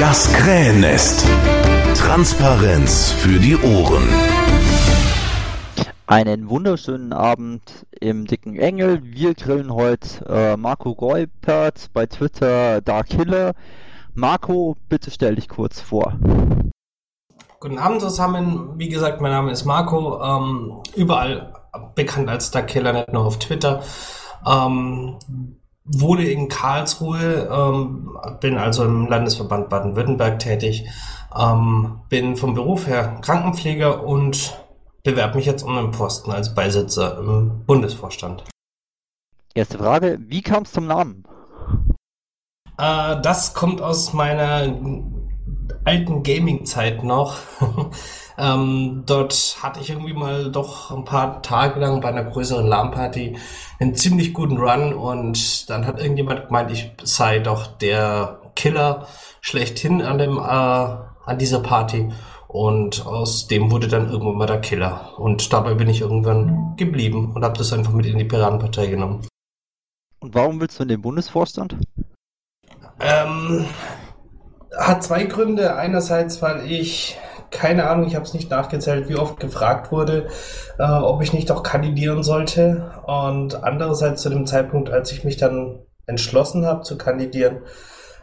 Das Krähennest. Transparenz für die Ohren. Einen wunderschönen Abend im Dicken Engel. Wir grillen heute äh, Marco Goipert bei Twitter Dark Killer. Marco, bitte stell dich kurz vor. Guten Abend zusammen. Wie gesagt, mein Name ist Marco. Ähm, überall bekannt als Dark Killer, nicht nur auf Twitter. Ähm, wohne in Karlsruhe, ähm, bin also im Landesverband Baden-Württemberg tätig, ähm, bin vom Beruf her Krankenpfleger und bewerbe mich jetzt um einen Posten als Beisitzer im Bundesvorstand. Erste Frage, wie kam es zum Namen? Äh, das kommt aus meiner alten Gaming-Zeit noch. ähm, dort hatte ich irgendwie mal doch ein paar Tage lang bei einer größeren LAN-Party einen ziemlich guten Run und dann hat irgendjemand gemeint, ich sei doch der Killer schlechthin an dem äh, an dieser Party und aus dem wurde dann irgendwann mal der Killer. Und dabei bin ich irgendwann geblieben und habe das einfach mit in die Piratenpartei genommen. Und warum willst du in den Bundesvorstand? Ähm, hat zwei Gründe. Einerseits, weil ich, keine Ahnung, ich habe es nicht nachgezählt, wie oft gefragt wurde, äh, ob ich nicht auch kandidieren sollte. Und andererseits zu dem Zeitpunkt, als ich mich dann entschlossen habe zu kandidieren,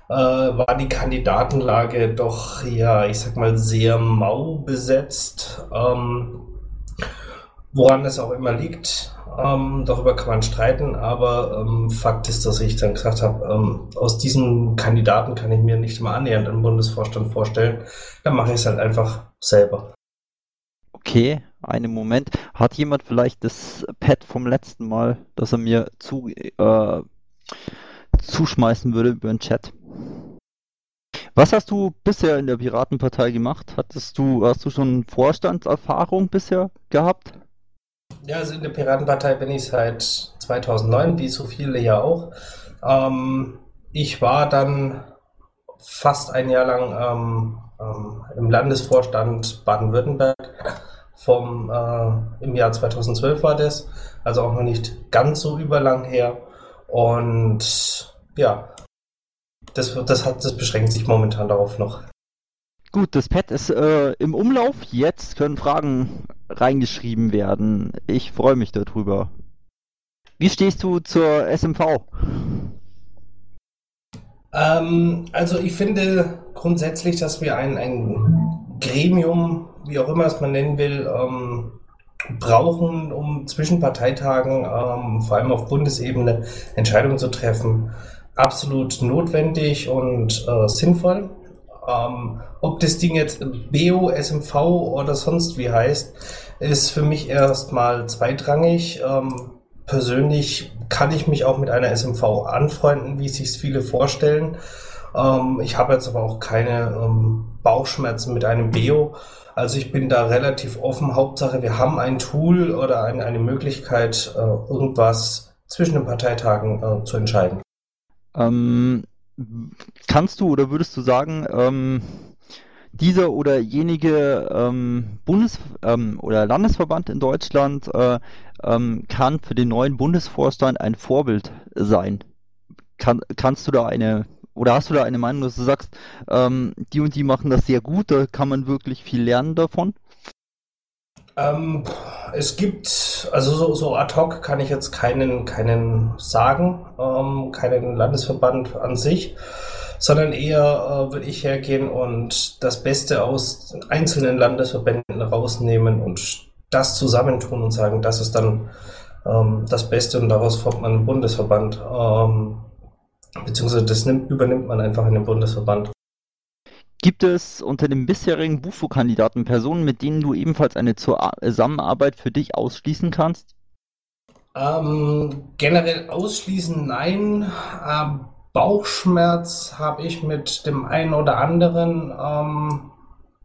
äh, war die Kandidatenlage doch, ja, ich sag mal, sehr mau besetzt. Ähm, woran es auch immer liegt. Ähm, darüber kann man streiten, aber ähm, Fakt ist, dass ich dann gesagt habe, ähm, aus diesen Kandidaten kann ich mir nicht mal annähernd einen Bundesvorstand vorstellen. Dann mache ich es halt einfach selber. Okay, einen Moment. Hat jemand vielleicht das Pad vom letzten Mal, das er mir zu, äh, zuschmeißen würde über den Chat? Was hast du bisher in der Piratenpartei gemacht? Hattest du, hast du schon Vorstandserfahrung bisher gehabt? Ja, also in der Piratenpartei bin ich seit 2009, wie so viele ja auch. Ähm, ich war dann fast ein Jahr lang ähm, ähm, im Landesvorstand Baden-Württemberg. Vom äh, im Jahr 2012 war das, also auch noch nicht ganz so überlang her. Und ja, das, das, hat, das beschränkt sich momentan darauf noch. Gut, das Pad ist äh, im Umlauf. Jetzt können Fragen reingeschrieben werden. Ich freue mich darüber. Wie stehst du zur SMV? Ähm, also ich finde grundsätzlich, dass wir ein, ein Gremium, wie auch immer es man nennen will, ähm, brauchen, um zwischen Parteitagen, ähm, vor allem auf Bundesebene, Entscheidungen zu treffen. Absolut notwendig und äh, sinnvoll. Ähm, ob das Ding jetzt BO, SMV oder sonst wie heißt, ist für mich erstmal zweitrangig. Ähm, persönlich kann ich mich auch mit einer SMV anfreunden, wie sich viele vorstellen. Ähm, ich habe jetzt aber auch keine ähm, Bauchschmerzen mit einem BO. Also ich bin da relativ offen. Hauptsache, wir haben ein Tool oder ein, eine Möglichkeit, äh, irgendwas zwischen den Parteitagen äh, zu entscheiden. Ähm, kannst du oder würdest du sagen, ähm, dieser oder jenige ähm, Bundes- ähm, oder Landesverband in Deutschland äh, ähm, kann für den neuen Bundesvorstand ein Vorbild sein? Kann, kannst du da eine oder hast du da eine Meinung, dass du sagst, ähm, die und die machen das sehr gut, da kann man wirklich viel lernen davon? Ähm, es gibt, also so, so ad hoc kann ich jetzt keinen, keinen sagen, ähm, keinen Landesverband an sich, sondern eher äh, würde ich hergehen und das Beste aus einzelnen Landesverbänden rausnehmen und das zusammentun und sagen, das ist dann ähm, das Beste und daraus formt man einen Bundesverband. Ähm, beziehungsweise das nimmt, übernimmt man einfach in den Bundesverband. Gibt es unter den bisherigen Bufo-Kandidaten Personen, mit denen du ebenfalls eine Zusammenarbeit für dich ausschließen kannst? Ähm, generell ausschließen nein. Ähm, Bauchschmerz habe ich mit dem einen oder anderen ähm,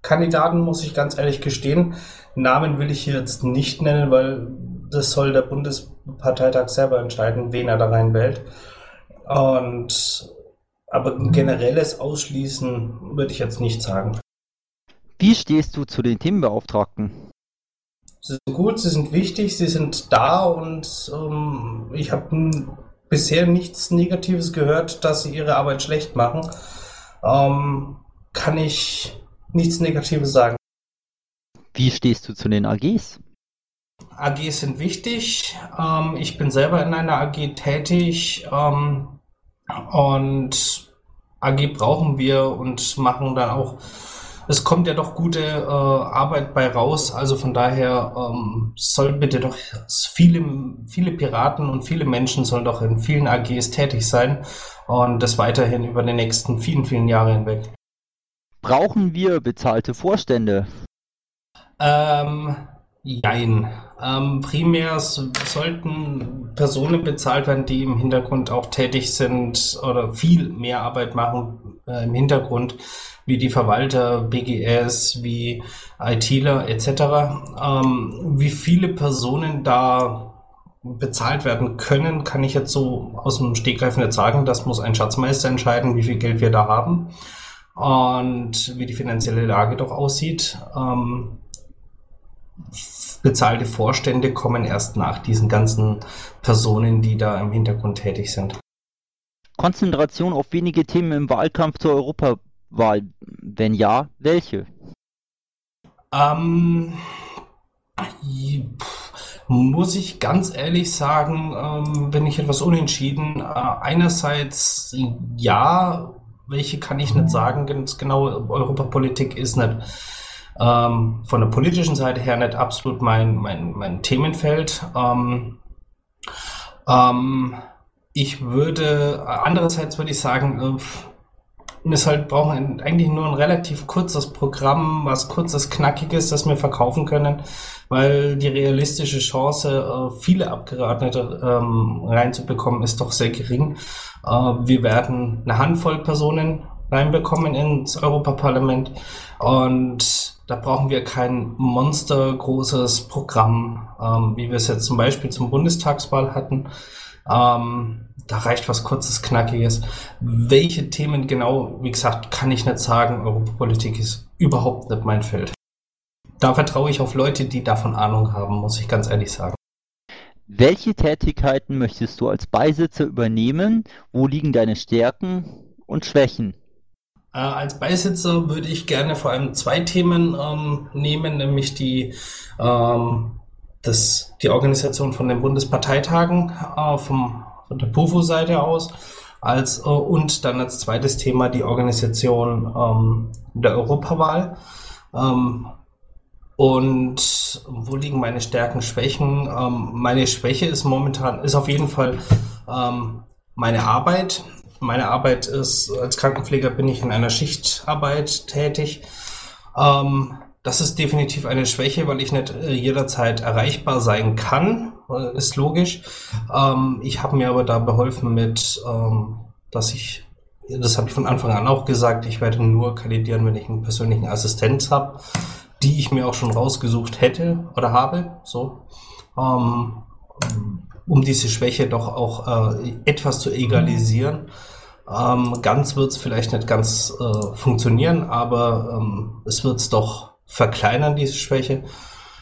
Kandidaten, muss ich ganz ehrlich gestehen. Namen will ich hier jetzt nicht nennen, weil das soll der Bundesparteitag selber entscheiden, wen er da reinwählt. Und aber ein generelles Ausschließen würde ich jetzt nicht sagen. Wie stehst du zu den Themenbeauftragten? Sie sind gut, sie sind wichtig, sie sind da und ähm, ich habe bisher nichts Negatives gehört, dass sie ihre Arbeit schlecht machen. Ähm, kann ich nichts Negatives sagen. Wie stehst du zu den AGs? AGs sind wichtig. Ähm, ich bin selber in einer AG tätig ähm, und AG brauchen wir und machen dann auch es kommt ja doch gute äh, Arbeit bei raus. Also von daher ähm, soll bitte doch viele, viele Piraten und viele Menschen sollen doch in vielen AGs tätig sein und das weiterhin über die nächsten vielen, vielen Jahre hinweg. Brauchen wir bezahlte Vorstände? Ähm, jein. Ähm, primär sollten Personen bezahlt werden, die im Hintergrund auch tätig sind oder viel mehr Arbeit machen äh, im Hintergrund, wie die Verwalter, BGS, wie ITler etc. Ähm, wie viele Personen da bezahlt werden können, kann ich jetzt so aus dem Stegreif nicht sagen. Das muss ein Schatzmeister entscheiden, wie viel Geld wir da haben und wie die finanzielle Lage doch aussieht. Ähm, bezahlte Vorstände kommen erst nach diesen ganzen Personen, die da im Hintergrund tätig sind. Konzentration auf wenige Themen im Wahlkampf zur Europawahl. Wenn ja, welche? Ähm, muss ich ganz ehrlich sagen, ähm, bin ich etwas unentschieden. Äh, einerseits ja, welche kann ich nicht sagen, ganz genau. Europapolitik ist nicht ähm, von der politischen Seite her nicht absolut mein, mein, mein Themenfeld. Ähm, ähm, ich würde, andererseits würde ich sagen, äh, es halt brauchen eigentlich nur ein relativ kurzes Programm, was kurzes, knackiges, das wir verkaufen können, weil die realistische Chance, äh, viele Abgeordnete ähm, reinzubekommen, ist doch sehr gering. Äh, wir werden eine Handvoll Personen reinbekommen ins Europaparlament und da brauchen wir kein monstergroßes Programm, ähm, wie wir es jetzt zum Beispiel zum Bundestagswahl hatten. Ähm, da reicht was kurzes, knackiges. Welche Themen genau, wie gesagt, kann ich nicht sagen. Europapolitik ist überhaupt nicht mein Feld. Da vertraue ich auf Leute, die davon Ahnung haben, muss ich ganz ehrlich sagen. Welche Tätigkeiten möchtest du als Beisitzer übernehmen? Wo liegen deine Stärken und Schwächen? Äh, als Beisitzer würde ich gerne vor allem zwei Themen ähm, nehmen, nämlich die, ähm, das, die Organisation von den Bundesparteitagen äh, vom, von der PUFO-Seite aus als, äh, und dann als zweites Thema die Organisation ähm, der Europawahl. Ähm, und wo liegen meine Stärken, Schwächen? Ähm, meine Schwäche ist momentan, ist auf jeden Fall ähm, meine Arbeit meine Arbeit ist, als Krankenpfleger bin ich in einer Schichtarbeit tätig. Ähm, das ist definitiv eine Schwäche, weil ich nicht äh, jederzeit erreichbar sein kann, äh, ist logisch. Ähm, ich habe mir aber da beholfen mit, ähm, dass ich, das habe ich von Anfang an auch gesagt, ich werde nur kandidieren, wenn ich einen persönlichen Assistenz habe, die ich mir auch schon rausgesucht hätte oder habe. So. Ähm, um diese Schwäche doch auch äh, etwas zu egalisieren. Ähm, ganz wird es vielleicht nicht ganz äh, funktionieren, aber ähm, es wird es doch verkleinern, diese Schwäche.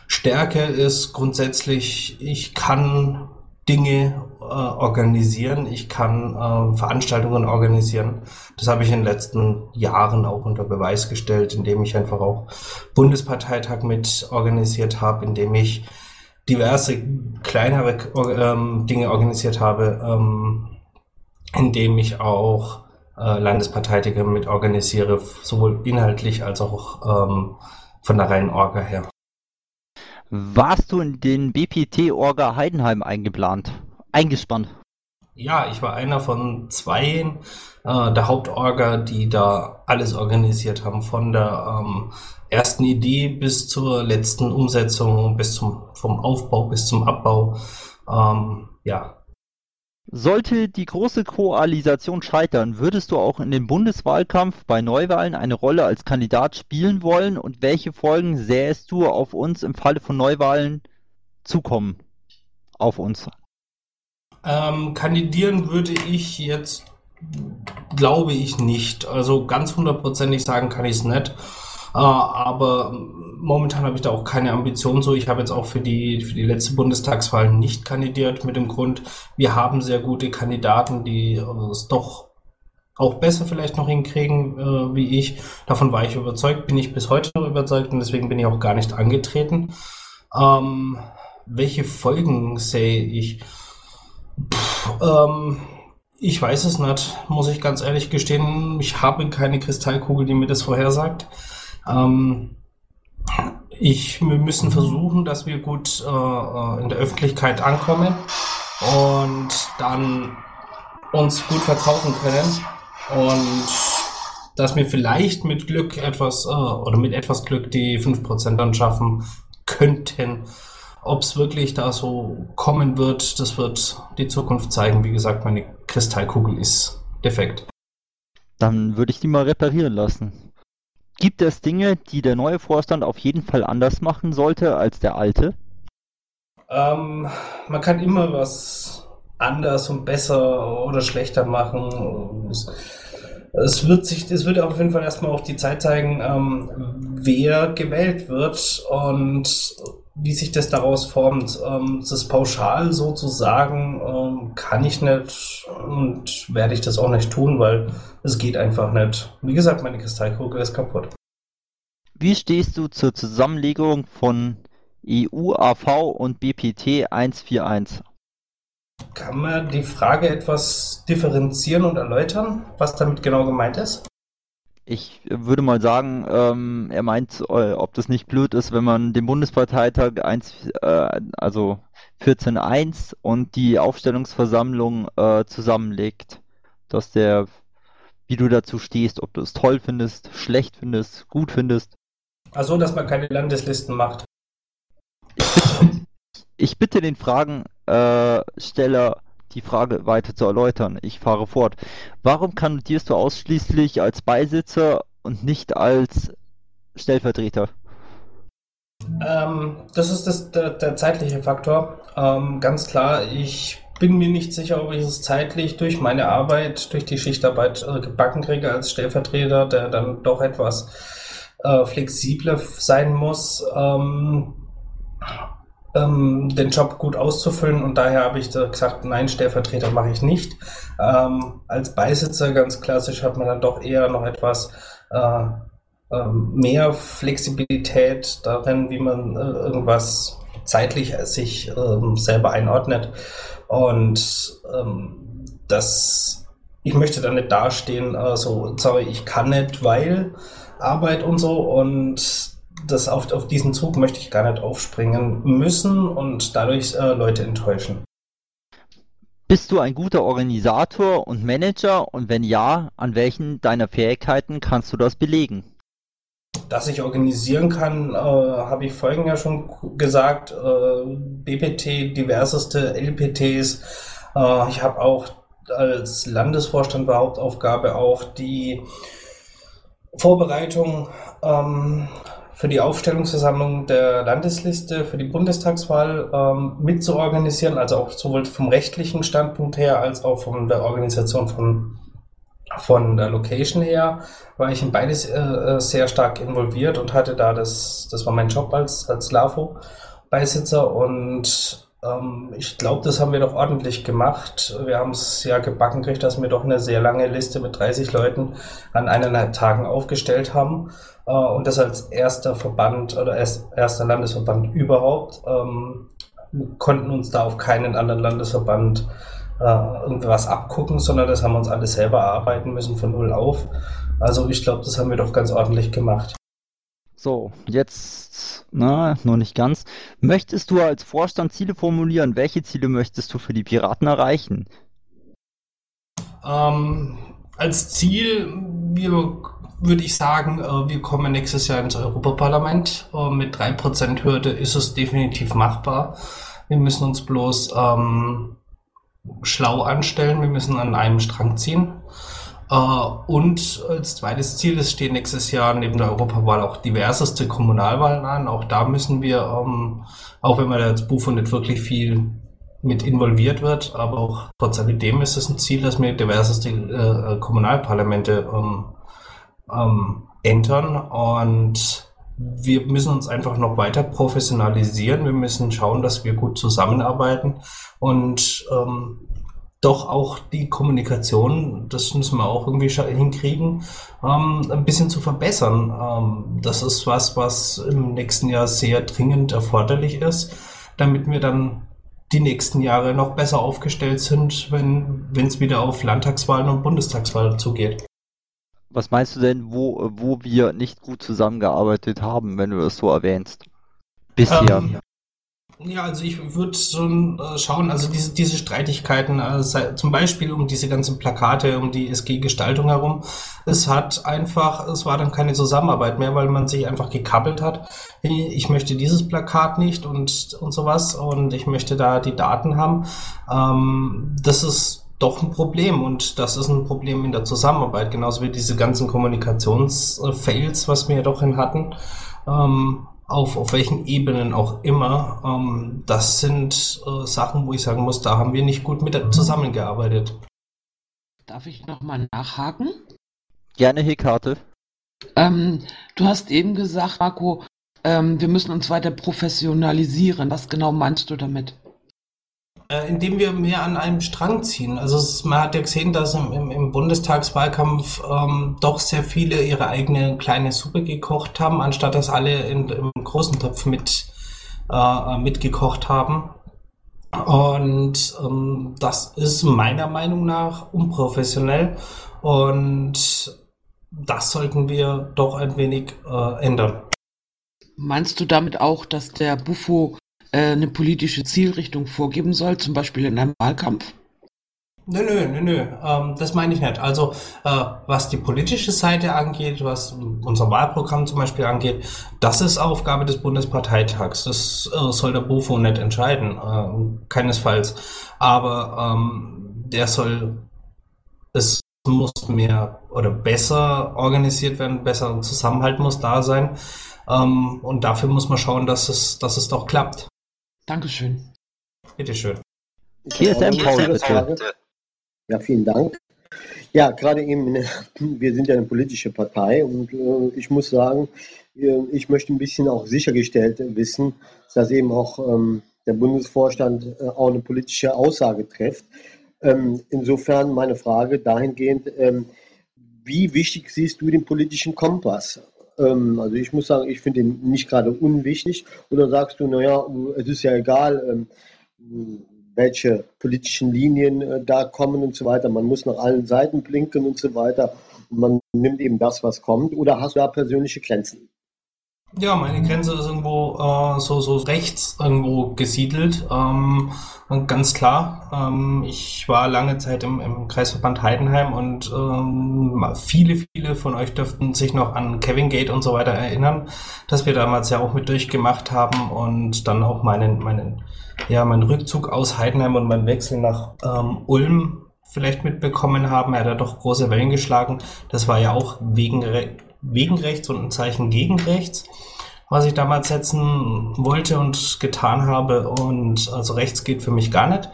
Stärke ist grundsätzlich, ich kann Dinge äh, organisieren, ich kann äh, Veranstaltungen organisieren. Das habe ich in den letzten Jahren auch unter Beweis gestellt, indem ich einfach auch Bundesparteitag mit organisiert habe, indem ich diverse kleinere ähm, Dinge organisiert habe, ähm, indem ich auch äh, Landesparteitage mit organisiere, sowohl inhaltlich als auch ähm, von der reinen Orga her. Warst du in den BPT-Orga Heidenheim eingeplant, eingespannt? Ja, ich war einer von zwei äh, der Hauptorga, die da alles organisiert haben, von der ähm, ersten Idee bis zur letzten Umsetzung, bis zum vom Aufbau bis zum Abbau. Ähm, ja. Sollte die große Koalisation scheitern, würdest du auch in dem Bundeswahlkampf bei Neuwahlen eine Rolle als Kandidat spielen wollen und welche Folgen sähest du auf uns im Falle von Neuwahlen zukommen? Auf uns. Ähm, kandidieren würde ich jetzt, glaube ich nicht. Also ganz hundertprozentig sagen kann ich es nicht. Äh, aber momentan habe ich da auch keine Ambition so. Ich habe jetzt auch für die, für die letzte Bundestagswahl nicht kandidiert mit dem Grund, wir haben sehr gute Kandidaten, die es doch auch besser vielleicht noch hinkriegen äh, wie ich. Davon war ich überzeugt, bin ich bis heute noch überzeugt und deswegen bin ich auch gar nicht angetreten. Ähm, welche Folgen sehe ich? Ähm, ich weiß es nicht, muss ich ganz ehrlich gestehen. Ich habe keine Kristallkugel, die mir das vorhersagt. Ähm, ich, wir müssen versuchen, dass wir gut äh, äh in der Öffentlichkeit ankommen und dann uns gut verkaufen können und dass wir vielleicht mit Glück etwas äh, oder mit etwas Glück die 5% dann schaffen könnten. Ob es wirklich da so kommen wird, das wird die Zukunft zeigen. Wie gesagt, meine Kristallkugel ist defekt. Dann würde ich die mal reparieren lassen. Gibt es Dinge, die der neue Vorstand auf jeden Fall anders machen sollte als der alte? Ähm, man kann immer was anders und besser oder schlechter machen. Es, wird sich, es wird auf jeden Fall erstmal auf die Zeit zeigen, ähm, wer gewählt wird und wie sich das daraus formt. Ähm, das pauschal so zu sagen, ähm, kann ich nicht und werde ich das auch nicht tun, weil es geht einfach nicht. Wie gesagt, meine Kristallkugel ist kaputt. Wie stehst du zur Zusammenlegung von EUAV und BPT 141? Kann man die Frage etwas differenzieren und erläutern, was damit genau gemeint ist? Ich würde mal sagen, ähm, er meint, äh, ob das nicht blöd ist, wenn man den Bundesparteitag 1, äh, also 14.1 und die Aufstellungsversammlung äh, zusammenlegt. Dass der, wie du dazu stehst, ob du es toll findest, schlecht findest, gut findest. Also, dass man keine Landeslisten macht. Ich bitte, ich bitte den Fragensteller, die Frage weiter zu erläutern. Ich fahre fort. Warum kandidierst du ausschließlich als Beisitzer und nicht als Stellvertreter? Ähm, das ist das, der, der zeitliche Faktor. Ähm, ganz klar, ich bin mir nicht sicher, ob ich es zeitlich durch meine Arbeit, durch die Schichtarbeit äh, gebacken kriege als Stellvertreter, der dann doch etwas äh, flexibler sein muss. Ähm, ähm, den Job gut auszufüllen und daher habe ich gesagt, nein, Stellvertreter mache ich nicht. Ähm, als Beisitzer ganz klassisch hat man dann doch eher noch etwas äh, äh, mehr Flexibilität darin, wie man äh, irgendwas zeitlich sich ähm, selber einordnet und ähm, das ich möchte da nicht dastehen, äh, so, sorry, ich kann nicht, weil Arbeit und so und das auf, auf diesen Zug möchte ich gar nicht aufspringen müssen und dadurch äh, Leute enttäuschen. Bist du ein guter Organisator und Manager und wenn ja, an welchen deiner Fähigkeiten kannst du das belegen? Dass ich organisieren kann, äh, habe ich vorhin ja schon gesagt. Äh, BPT, diverseste LPTs. Äh, ich habe auch als Landesvorstand war Hauptaufgabe auch die Vorbereitung ähm, für die Aufstellungsversammlung der Landesliste für die Bundestagswahl ähm, mitzuorganisieren, also auch sowohl vom rechtlichen Standpunkt her als auch von der Organisation von, von der Location her, war ich in beides äh, äh sehr stark involviert und hatte da das, das war mein Job als, als LAFO-Beisitzer und ich glaube, das haben wir doch ordentlich gemacht. Wir haben es ja gebacken gekriegt, dass wir doch eine sehr lange Liste mit 30 Leuten an eineinhalb Tagen aufgestellt haben. Äh, und das als erster Verband oder erst, erster Landesverband überhaupt. Ähm, konnten uns da auf keinen anderen Landesverband äh, irgendwas abgucken, sondern das haben wir uns alles selber erarbeiten müssen von null auf. Also ich glaube, das haben wir doch ganz ordentlich gemacht. So, jetzt, na, noch nicht ganz. Möchtest du als Vorstand Ziele formulieren? Welche Ziele möchtest du für die Piraten erreichen? Ähm, als Ziel, würde ich sagen, äh, wir kommen nächstes Jahr ins Europaparlament. Äh, mit 3% Hürde ist es definitiv machbar. Wir müssen uns bloß ähm, schlau anstellen, wir müssen an einem Strang ziehen. Uh, und als zweites Ziel, es stehen nächstes Jahr neben der Europawahl auch diverseste Kommunalwahlen an. Auch da müssen wir, ähm, auch wenn man als Bufo nicht wirklich viel mit involviert wird, aber auch trotz alledem ist es ein Ziel, dass wir diverseste äh, Kommunalparlamente ähm, ähm, entern. Und wir müssen uns einfach noch weiter professionalisieren. Wir müssen schauen, dass wir gut zusammenarbeiten und doch auch die Kommunikation, das müssen wir auch irgendwie hinkriegen, ähm, ein bisschen zu verbessern. Ähm, das ist was, was im nächsten Jahr sehr dringend erforderlich ist, damit wir dann die nächsten Jahre noch besser aufgestellt sind, wenn es wieder auf Landtagswahlen und Bundestagswahlen zugeht. Was meinst du denn, wo, wo wir nicht gut zusammengearbeitet haben, wenn du es so erwähnst? Bisher. Ähm, ja, also ich würde schon äh, schauen, also diese, diese Streitigkeiten, äh, zum Beispiel um diese ganzen Plakate, um die SG-Gestaltung herum, es hat einfach, es war dann keine Zusammenarbeit mehr, weil man sich einfach gekappelt hat. Ich möchte dieses Plakat nicht und, und sowas und ich möchte da die Daten haben. Ähm, das ist doch ein Problem und das ist ein Problem in der Zusammenarbeit, genauso wie diese ganzen Kommunikationsfails, was wir ja doch hin hatten. Ähm, auf, auf welchen Ebenen auch immer, ähm, das sind äh, Sachen, wo ich sagen muss, da haben wir nicht gut mit zusammengearbeitet. Darf ich nochmal nachhaken? Gerne, Hekate. Ähm, du hast eben gesagt, Marco, ähm, wir müssen uns weiter professionalisieren. Was genau meinst du damit? Äh, indem wir mehr an einem Strang ziehen. Also es, man hat ja gesehen, dass im, im, im Bundestagswahlkampf ähm, doch sehr viele ihre eigene kleine Suppe gekocht haben, anstatt dass alle in, im großen Topf mit, äh, mitgekocht haben. Und ähm, das ist meiner Meinung nach unprofessionell und das sollten wir doch ein wenig äh, ändern. Meinst du damit auch, dass der Buffo eine politische Zielrichtung vorgeben soll, zum Beispiel in einem Wahlkampf? Nö, nö, nö, nö. Ähm, das meine ich nicht. Also äh, was die politische Seite angeht, was unser Wahlprogramm zum Beispiel angeht, das ist Aufgabe des Bundesparteitags. Das äh, soll der BUFO nicht entscheiden, äh, keinesfalls. Aber ähm, der soll, es muss mehr oder besser organisiert werden, besser Zusammenhalt muss da sein. Ähm, und dafür muss man schauen, dass es, dass es doch klappt. Dankeschön. Bitteschön. GSM Paul, bitte. Ja, vielen Dank. Ja, gerade eben, wir sind ja eine politische Partei und äh, ich muss sagen, ich möchte ein bisschen auch sichergestellt wissen, dass eben auch ähm, der Bundesvorstand äh, auch eine politische Aussage trifft. Ähm, insofern meine Frage dahingehend, ähm, wie wichtig siehst du den politischen Kompass? Ähm, also ich muss sagen, ich finde ihn nicht gerade unwichtig. Oder sagst du, naja, es ist ja egal, ähm, welche politischen Linien äh, da kommen und so weiter. Man muss nach allen Seiten blinken und so weiter. Und man nimmt eben das, was kommt. Oder hast du da persönliche Grenzen? Ja, meine Grenze ist irgendwo äh, so, so rechts irgendwo gesiedelt. Ähm, ganz klar. Ähm, ich war lange Zeit im, im Kreisverband Heidenheim und ähm, viele, viele von euch dürften sich noch an Kevin Gate und so weiter erinnern, dass wir damals ja auch mit durchgemacht haben und dann auch meinen, meinen, ja, meinen Rückzug aus Heidenheim und meinen Wechsel nach ähm, Ulm vielleicht mitbekommen haben. Er hat ja doch große Wellen geschlagen. Das war ja auch wegen wegen rechts und ein Zeichen gegen rechts, was ich damals setzen wollte und getan habe. Und also rechts geht für mich gar nicht.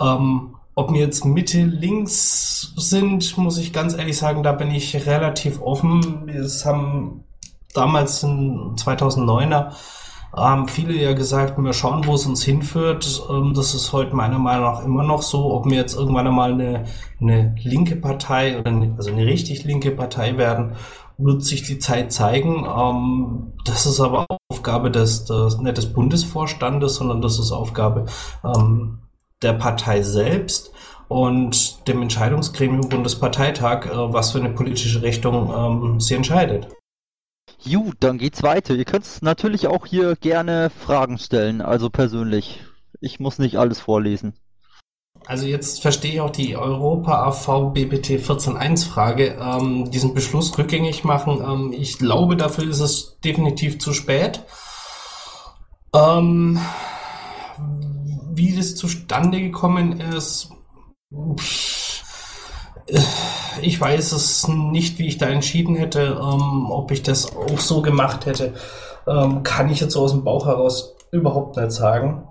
Ähm, ob mir jetzt Mitte, links sind, muss ich ganz ehrlich sagen, da bin ich relativ offen. Es haben damals in 2009er haben viele ja gesagt, wir schauen, wo es uns hinführt. Ähm, das ist heute meiner Meinung nach immer noch so. Ob wir jetzt irgendwann einmal eine, eine linke Partei oder eine, also eine richtig linke Partei werden wird sich die Zeit zeigen. Ähm, das ist aber Aufgabe des, des, nicht des Bundesvorstandes, sondern das ist Aufgabe ähm, der Partei selbst und dem Entscheidungsgremium Bundesparteitag, äh, was für eine politische Richtung ähm, sie entscheidet. Gut, dann geht's weiter. Ihr könnt natürlich auch hier gerne Fragen stellen, also persönlich. Ich muss nicht alles vorlesen. Also jetzt verstehe ich auch die Europa AV BBT 14.1 Frage. Ähm, diesen Beschluss rückgängig machen. Ähm, ich glaube, dafür ist es definitiv zu spät. Ähm, wie das zustande gekommen ist, ich weiß es nicht, wie ich da entschieden hätte. Ähm, ob ich das auch so gemacht hätte, ähm, kann ich jetzt so aus dem Bauch heraus überhaupt nicht sagen.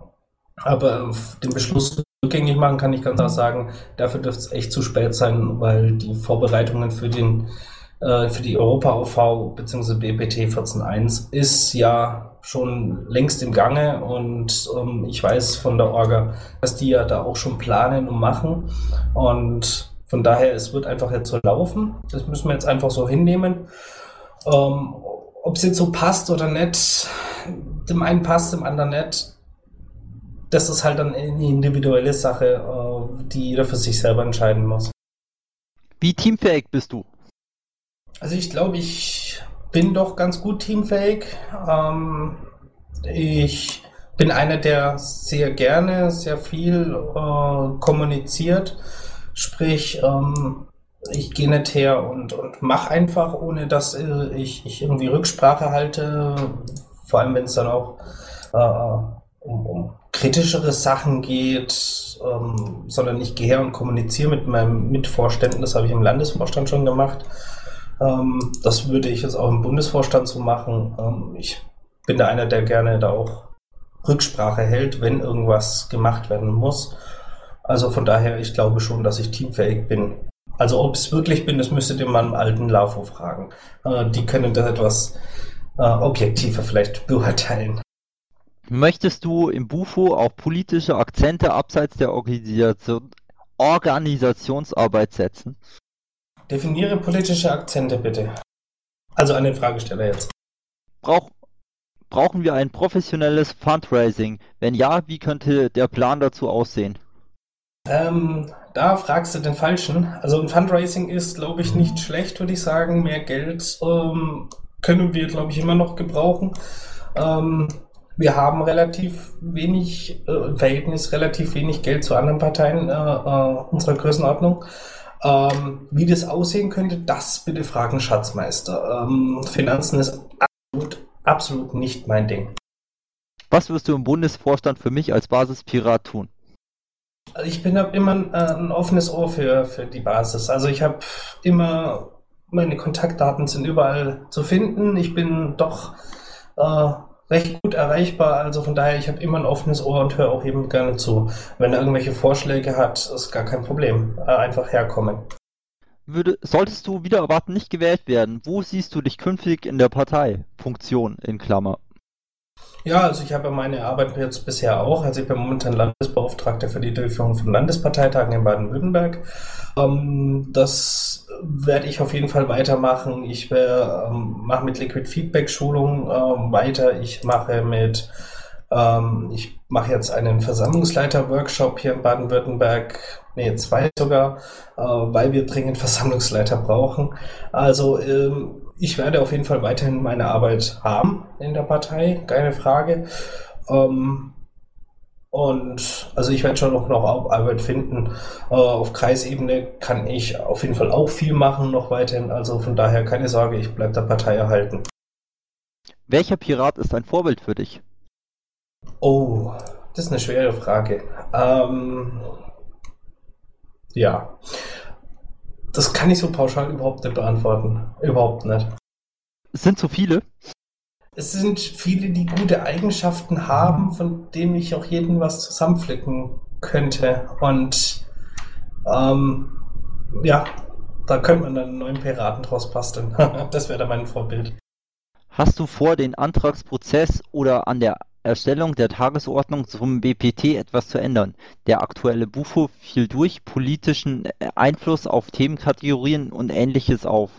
Aber den Beschluss rückgängig machen kann ich ganz klar sagen, dafür dürfte es echt zu spät sein, weil die Vorbereitungen für den äh, für die Europa-OV bzw. BPT 14.1 ist ja schon längst im Gange und ähm, ich weiß von der Orga, dass die ja da auch schon planen und machen und von daher, es wird einfach jetzt so laufen. Das müssen wir jetzt einfach so hinnehmen. Ähm, Ob es jetzt so passt oder nicht, dem einen passt, dem anderen nicht, das ist halt dann eine individuelle Sache, äh, die jeder für sich selber entscheiden muss. Wie teamfähig bist du? Also ich glaube, ich bin doch ganz gut teamfähig. Ähm, ich bin einer, der sehr gerne, sehr viel äh, kommuniziert. Sprich, ähm, ich gehe nicht her und, und mache einfach, ohne dass äh, ich, ich irgendwie Rücksprache halte. Vor allem, wenn es dann auch äh, um, um kritischere Sachen geht, ähm, sondern ich gehe her und kommuniziere mit meinem Mitvorständen. Das habe ich im Landesvorstand schon gemacht. Ähm, das würde ich jetzt auch im Bundesvorstand so machen. Ähm, ich bin da einer, der gerne da auch Rücksprache hält, wenn irgendwas gemacht werden muss. Also von daher, ich glaube schon, dass ich teamfähig bin. Also ob es wirklich bin, das müsstet ihr mal im alten LAFO fragen. Äh, die können das etwas äh, objektiver vielleicht beurteilen. Möchtest du im Bufo auch politische Akzente abseits der Organisation, Organisationsarbeit setzen? Definiere politische Akzente bitte. Also an den Fragesteller jetzt. Brauch, brauchen wir ein professionelles Fundraising? Wenn ja, wie könnte der Plan dazu aussehen? Ähm, da fragst du den Falschen. Also ein Fundraising ist, glaube ich, nicht schlecht, würde ich sagen. Mehr Geld ähm, können wir, glaube ich, immer noch gebrauchen. Ähm, wir haben relativ wenig, äh, Verhältnis relativ wenig Geld zu anderen Parteien äh, äh, unserer Größenordnung. Ähm, wie das aussehen könnte, das bitte fragen Schatzmeister. Ähm, Finanzen ist absolut, absolut nicht mein Ding. Was wirst du im Bundesvorstand für mich als Basispirat tun? Also ich bin hab immer ein, äh, ein offenes Ohr für, für die Basis. Also ich habe immer, meine Kontaktdaten sind überall zu finden. Ich bin doch äh, recht gut erreichbar. Also von daher, ich habe immer ein offenes Ohr und höre auch jedem gerne zu. Wenn er irgendwelche Vorschläge hat, ist gar kein Problem. Äh, einfach herkommen. Würde, solltest du wieder erwarten nicht gewählt werden, wo siehst du dich künftig in der Partei? Funktion in Klammer. Ja, also ich habe meine Arbeit jetzt bisher auch. Also ich bin momentan Landesbeauftragter für die Durchführung von Landesparteitagen in Baden-Württemberg. Ähm, das werde ich auf jeden Fall weitermachen. Ich ähm, mache mit Liquid Feedback Schulungen ähm, weiter. Ich mache mit ähm, ich mache jetzt einen Versammlungsleiter-Workshop hier in Baden-Württemberg, nee, zwei sogar, äh, weil wir dringend Versammlungsleiter brauchen. Also ähm, ich werde auf jeden Fall weiterhin meine Arbeit haben in der Partei, keine Frage. Ähm, und also ich werde schon noch, noch Arbeit finden. Äh, auf Kreisebene kann ich auf jeden Fall auch viel machen, noch weiterhin. Also von daher keine Sorge, ich bleibe der Partei erhalten. Welcher Pirat ist ein Vorbild für dich? Oh, das ist eine schwere Frage. Ähm, ja. Das kann ich so pauschal überhaupt nicht beantworten. Überhaupt nicht. Es sind zu viele. Es sind viele, die gute Eigenschaften haben, von denen ich auch jeden was zusammenflicken könnte. Und ähm, ja, da könnte man dann einen neuen Piraten draus basteln. das wäre dann mein Vorbild. Hast du vor, den Antragsprozess oder an der Erstellung der Tagesordnung zum BPT etwas zu ändern. Der aktuelle Bufo fiel durch politischen Einfluss auf Themenkategorien und Ähnliches auf.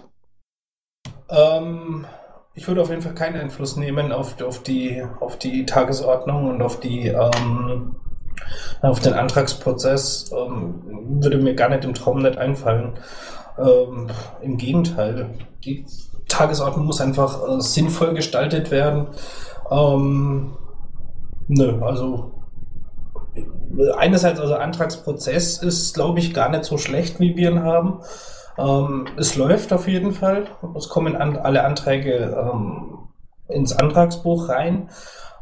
Ähm, ich würde auf jeden Fall keinen Einfluss nehmen auf, auf, die, auf die Tagesordnung und auf die ähm, auf den Antragsprozess. Ähm, würde mir gar nicht im Traum nicht einfallen. Ähm, Im Gegenteil, die Tagesordnung muss einfach äh, sinnvoll gestaltet werden. Ähm, Nö, also einerseits, also Antragsprozess ist, glaube ich, gar nicht so schlecht, wie wir ihn haben. Ähm, es läuft auf jeden Fall. Es kommen an, alle Anträge ähm, ins Antragsbuch rein.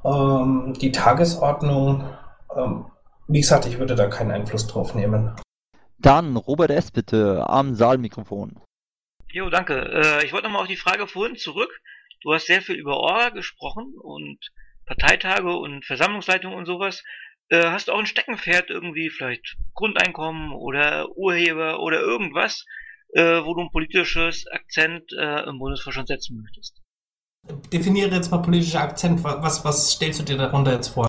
Ähm, die Tagesordnung, ähm, wie gesagt, ich würde da keinen Einfluss drauf nehmen. Dann Robert S. bitte am Saalmikrofon. Jo, danke. Äh, ich wollte nochmal auf die Frage vorhin zurück. Du hast sehr viel über Orga gesprochen und Parteitage und Versammlungsleitung und sowas, äh, hast du auch ein Steckenpferd irgendwie, vielleicht Grundeinkommen oder Urheber oder irgendwas, äh, wo du ein politisches Akzent äh, im Bundesvorstand setzen möchtest. Definiere jetzt mal politischer Akzent. Was, was stellst du dir darunter jetzt vor?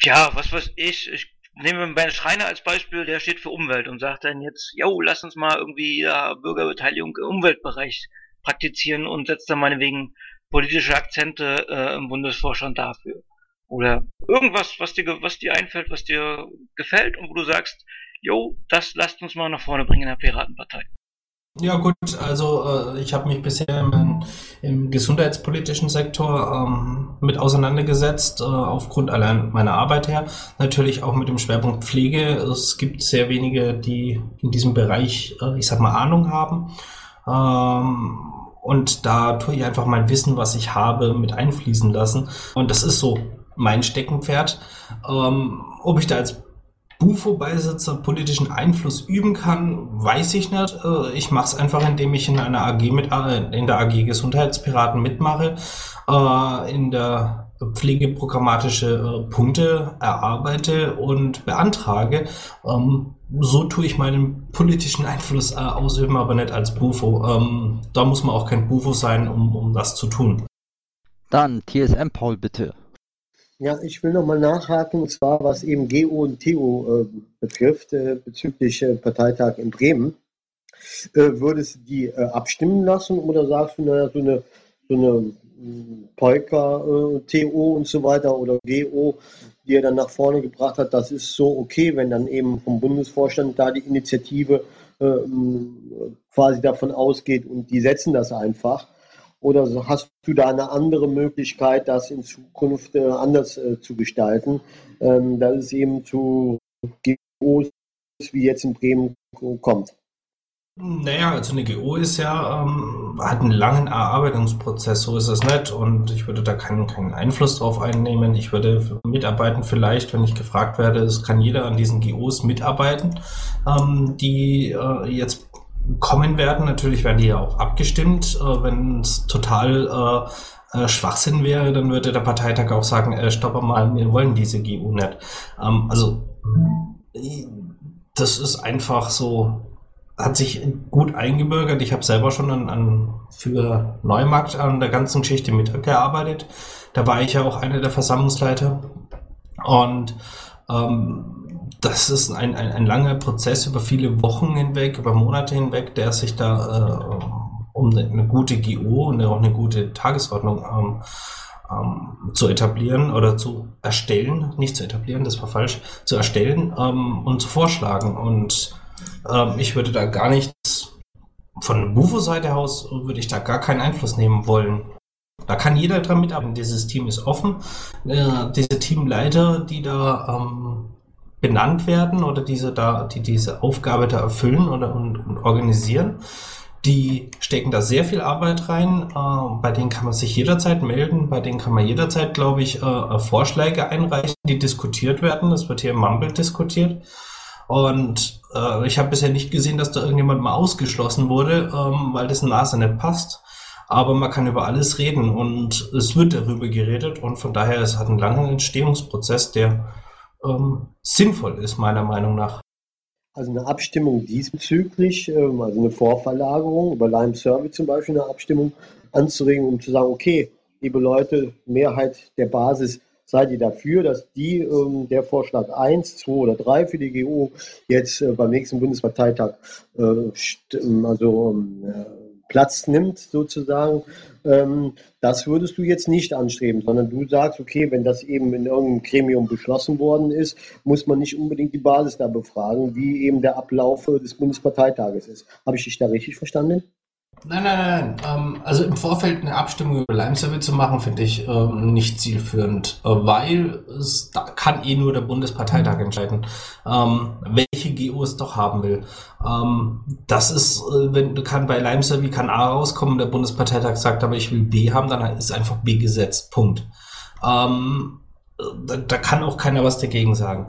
Ja, was weiß ich. Ich nehme Ben Schreiner als Beispiel, der steht für Umwelt und sagt dann jetzt, yo, lass uns mal irgendwie ja, Bürgerbeteiligung im Umweltbereich praktizieren und setzt dann meinetwegen politische Akzente äh, im Bundesvorstand dafür. Oder irgendwas, was dir, was dir einfällt, was dir gefällt und wo du sagst, jo, das lasst uns mal nach vorne bringen in der Piratenpartei. Ja gut, also äh, ich habe mich bisher im, im gesundheitspolitischen Sektor ähm, mit auseinandergesetzt, äh, aufgrund allein meiner Arbeit her. Natürlich auch mit dem Schwerpunkt Pflege. Es gibt sehr wenige, die in diesem Bereich, äh, ich sag mal, Ahnung haben. Ähm, und da tue ich einfach mein Wissen, was ich habe, mit einfließen lassen. Und das ist so mein Steckenpferd. Ähm, ob ich da als Bufo-Beisitzer politischen Einfluss üben kann, weiß ich nicht. Äh, ich mache es einfach, indem ich in einer AG mit äh, in der AG Gesundheitspiraten mitmache, äh, in der pflegeprogrammatische Punkte erarbeite und beantrage. Ähm, so tue ich meinen politischen Einfluss ausüben, aber nicht als Bufo. Ähm, da muss man auch kein Bufo sein, um, um das zu tun. Dann TSM Paul bitte. Ja, ich will nochmal nachhaken, und zwar was eben GO und TO äh, betrifft, äh, bezüglich äh, Parteitag in Bremen. Äh, würdest du die äh, abstimmen lassen oder sagst du, naja, so eine, so eine Polka, äh, TO und so weiter oder GO, die er dann nach vorne gebracht hat, das ist so okay, wenn dann eben vom Bundesvorstand da die Initiative hm, quasi davon ausgeht und die setzen das einfach. Oder hast du da eine andere Möglichkeit, das in Zukunft äh, anders äh, zu gestalten, ähm, dass es eben zu GOs wie jetzt in Bremen kommt? Naja, also eine GO ist ja, ähm, hat einen langen Erarbeitungsprozess, so ist es nicht. Und ich würde da keinen, keinen Einfluss drauf einnehmen. Ich würde mitarbeiten vielleicht, wenn ich gefragt werde, es kann jeder an diesen GOs mitarbeiten, ähm, die äh, jetzt kommen werden. Natürlich werden die ja auch abgestimmt. Äh, Wenn es total äh, äh, Schwachsinn wäre, dann würde der Parteitag auch sagen, äh, stopp mal, wir wollen diese GU nicht. Ähm, also das ist einfach so, hat sich gut eingebürgert. Ich habe selber schon an, an, für Neumarkt an der ganzen Geschichte mitgearbeitet. Da war ich ja auch einer der Versammlungsleiter. Und ähm, das ist ein, ein, ein, langer Prozess über viele Wochen hinweg, über Monate hinweg, der sich da äh, um eine, gute GO und auch eine gute Tagesordnung ähm, ähm, zu etablieren oder zu erstellen, nicht zu etablieren, das war falsch, zu erstellen ähm, und zu vorschlagen. Und ähm, ich würde da gar nichts von Bufo-Seite aus würde ich da gar keinen Einfluss nehmen wollen. Da kann jeder dran mitarbeiten. Dieses Team ist offen. Äh, diese Teamleiter, die da ähm, benannt werden oder diese da, die diese Aufgabe da erfüllen oder und, und organisieren. Die stecken da sehr viel Arbeit rein. Äh, bei denen kann man sich jederzeit melden. Bei denen kann man jederzeit, glaube ich, äh, Vorschläge einreichen, die diskutiert werden. Das wird hier im Mumble diskutiert. Und äh, ich habe bisher nicht gesehen, dass da irgendjemand mal ausgeschlossen wurde, ähm, weil das Nase nicht passt. Aber man kann über alles reden und es wird darüber geredet und von daher es hat einen langen Entstehungsprozess, der ähm, sinnvoll ist, meiner Meinung nach. Also eine Abstimmung diesbezüglich, ähm, also eine Vorverlagerung über Lime Survey zum Beispiel, eine Abstimmung anzuregen, um zu sagen, okay, liebe Leute, Mehrheit der Basis, seid ihr dafür, dass die ähm, der Vorschlag 1, 2 oder 3 für die GO jetzt äh, beim nächsten Bundesparteitag äh, also äh, Platz nimmt, sozusagen, ähm, das würdest du jetzt nicht anstreben, sondern du sagst, okay, wenn das eben in irgendeinem Gremium beschlossen worden ist, muss man nicht unbedingt die Basis da befragen, wie eben der Ablauf des Bundesparteitages ist. Habe ich dich da richtig verstanden? Nein, nein, nein. Ähm, also im Vorfeld eine Abstimmung über Lime-Survey zu machen, finde ich ähm, nicht zielführend, äh, weil es da kann eh nur der Bundesparteitag entscheiden, ähm, welche GO es doch haben will. Das ist, äh, wenn kann bei Lime-Survey kann A rauskommen, der Bundesparteitag sagt, aber ich will B haben, dann ist einfach B gesetzt. Punkt. Da, kann auch keiner was dagegen sagen.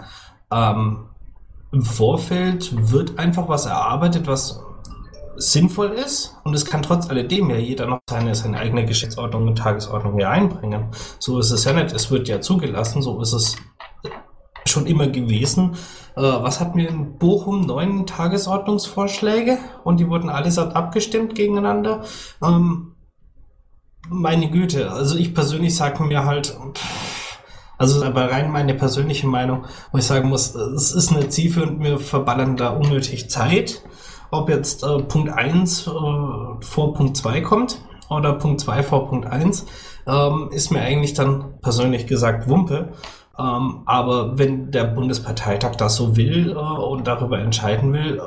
Im Vorfeld wird einfach was erarbeitet, was sinnvoll ist und es kann trotz alledem ja jeder noch seine, seine eigene Geschäftsordnung und Tagesordnung hier einbringen. So ist es ja nicht. Es wird ja zugelassen, so ist es schon immer gewesen. Äh, was hatten wir in Bochum? Neun Tagesordnungsvorschläge und die wurden allesamt abgestimmt gegeneinander. Ähm, meine Güte, also ich persönlich sage mir halt, pff, also aber rein meine persönliche Meinung, wo ich sagen muss, es ist eine zielführend, wir verballern da unnötig Zeit. Ob jetzt äh, Punkt 1 äh, vor Punkt 2 kommt oder Punkt 2 vor Punkt 1, ähm, ist mir eigentlich dann persönlich gesagt Wumpe. Ähm, aber wenn der Bundesparteitag das so will äh, und darüber entscheiden will,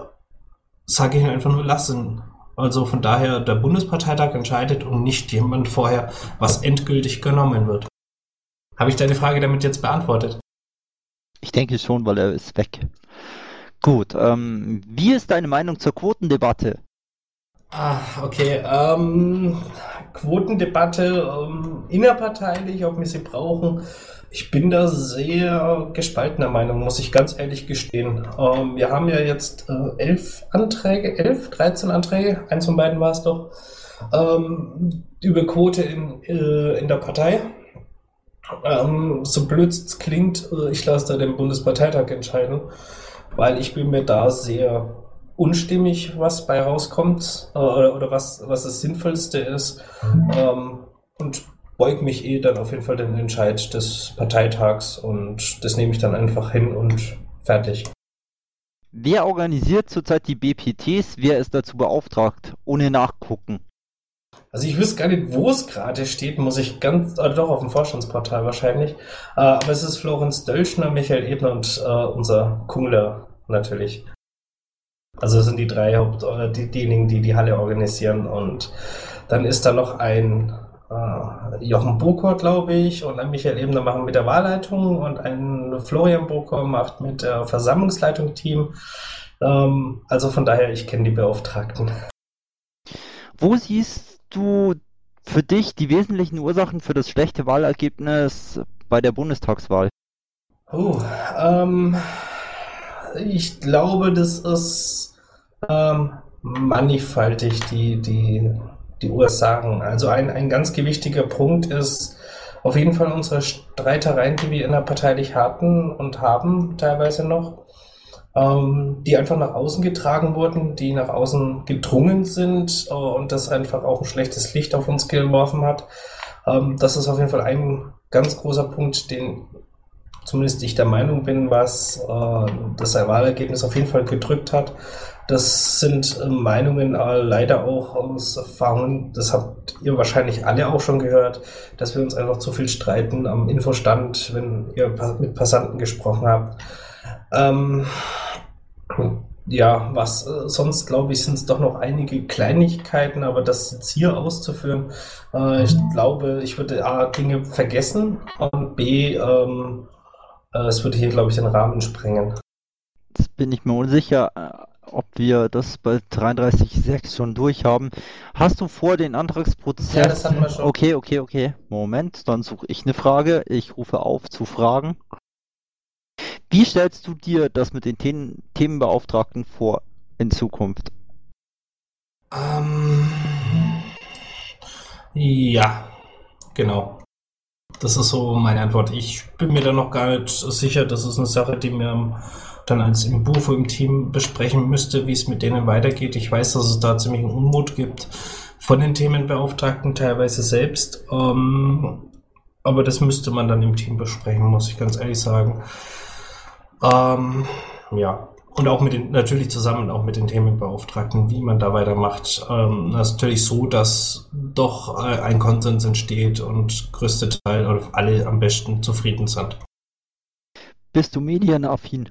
sage ich einfach nur lassen. Also von daher, der Bundesparteitag entscheidet und nicht jemand vorher, was endgültig genommen wird. Habe ich deine Frage damit jetzt beantwortet? Ich denke schon, weil er ist weg. Gut, ähm, wie ist deine Meinung zur Quotendebatte? Ah, okay. Ähm, Quotendebatte ähm, innerparteilich, ob wir sie brauchen. Ich bin da sehr gespaltener Meinung, muss ich ganz ehrlich gestehen. Ähm, wir haben ja jetzt äh, elf Anträge, elf, 13 Anträge, eins von beiden war es doch, ähm, über Quote in, äh, in der Partei. Ähm, so blöd es klingt, äh, ich lasse da den Bundesparteitag entscheiden, weil ich bin mir da sehr unstimmig, was bei rauskommt äh, oder, oder was, was das Sinnvollste ist. Ähm, und beug mich eh dann auf jeden Fall den Entscheid des Parteitags und das nehme ich dann einfach hin und fertig. Wer organisiert zurzeit die BPTs? Wer ist dazu beauftragt? Ohne nachgucken. Also ich wüsste gar nicht, wo es gerade steht, muss ich ganz, äh, doch auf dem Vorstandsportal wahrscheinlich. Äh, aber es ist Florenz Dölschner, Michael Ebner und äh, unser Kungler natürlich. Also das sind die drei Haupt, die, diejenigen, die die Halle organisieren. Und dann ist da noch ein äh, Jochen Burkor, glaube ich, und ein Michael Ebner machen mit der Wahlleitung und ein Florian Burkor macht mit der Versammlungsleitung Team. Ähm, also von daher, ich kenne die Beauftragten. Wo siehst du für dich die wesentlichen Ursachen für das schlechte Wahlergebnis bei der Bundestagswahl? Oh, ähm, ich glaube, das ist ähm, mannigfaltig, die, die die Ursachen. Also ein, ein ganz gewichtiger Punkt ist auf jeden Fall unsere Streitereien, die wir innerparteilich hatten und haben teilweise noch, ähm, die einfach nach außen getragen wurden, die nach außen gedrungen sind äh, und das einfach auch ein schlechtes Licht auf uns geworfen hat. Ähm, das ist auf jeden Fall ein ganz großer Punkt, den zumindest ich der Meinung bin, was äh, das Wahlergebnis auf jeden Fall gedrückt hat. Das sind äh, Meinungen äh, leider auch aus Erfahrungen, das habt ihr wahrscheinlich alle auch schon gehört, dass wir uns einfach zu viel streiten am Infostand, wenn ihr mit Passanten gesprochen habt. Ähm, ja, was äh, sonst glaube ich, sind es doch noch einige Kleinigkeiten, aber das jetzt hier auszuführen, äh, ich glaube, ich würde A, Dinge vergessen und B, ähm, äh, es würde hier, glaube ich, den Rahmen sprengen. Das bin ich mir unsicher ob wir das bei 33.6 schon durch haben. Hast du vor den Antragsprozess? Ja, das hatten wir schon. Okay, okay, okay. Moment, dann suche ich eine Frage. Ich rufe auf zu fragen. Wie stellst du dir das mit den The Themenbeauftragten vor in Zukunft? Ähm, ja, genau. Das ist so meine Antwort. Ich bin mir da noch gar nicht sicher. Das ist eine Sache, die mir dann als im Bufo im Team besprechen müsste, wie es mit denen weitergeht. Ich weiß, dass es da ziemlich einen Unmut gibt von den Themenbeauftragten, teilweise selbst. Ähm, aber das müsste man dann im Team besprechen, muss ich ganz ehrlich sagen. Ähm, ja. Und auch mit den, natürlich zusammen auch mit den Themenbeauftragten, wie man da weitermacht. Ähm, das ist natürlich so, dass doch äh, ein Konsens entsteht und größte Teil oder alle am besten zufrieden sind. Bist du medienaffin?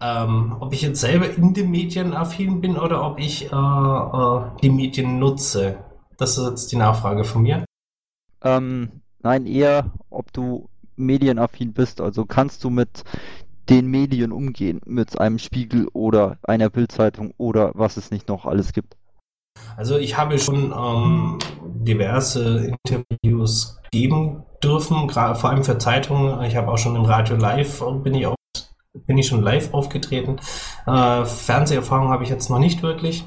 Ähm, ob ich jetzt selber in den Medien affin bin oder ob ich äh, äh, die Medien nutze. Das ist jetzt die Nachfrage von mir. Ähm, nein, eher, ob du medienaffin bist. Also kannst du mit den Medien umgehen, mit einem Spiegel oder einer Bildzeitung oder was es nicht noch alles gibt. Also ich habe schon ähm, diverse Interviews geben dürfen, gerade vor allem für Zeitungen. Ich habe auch schon im Radio Live bin ich auch bin ich schon live aufgetreten. Äh, Fernseherfahrung habe ich jetzt noch nicht wirklich.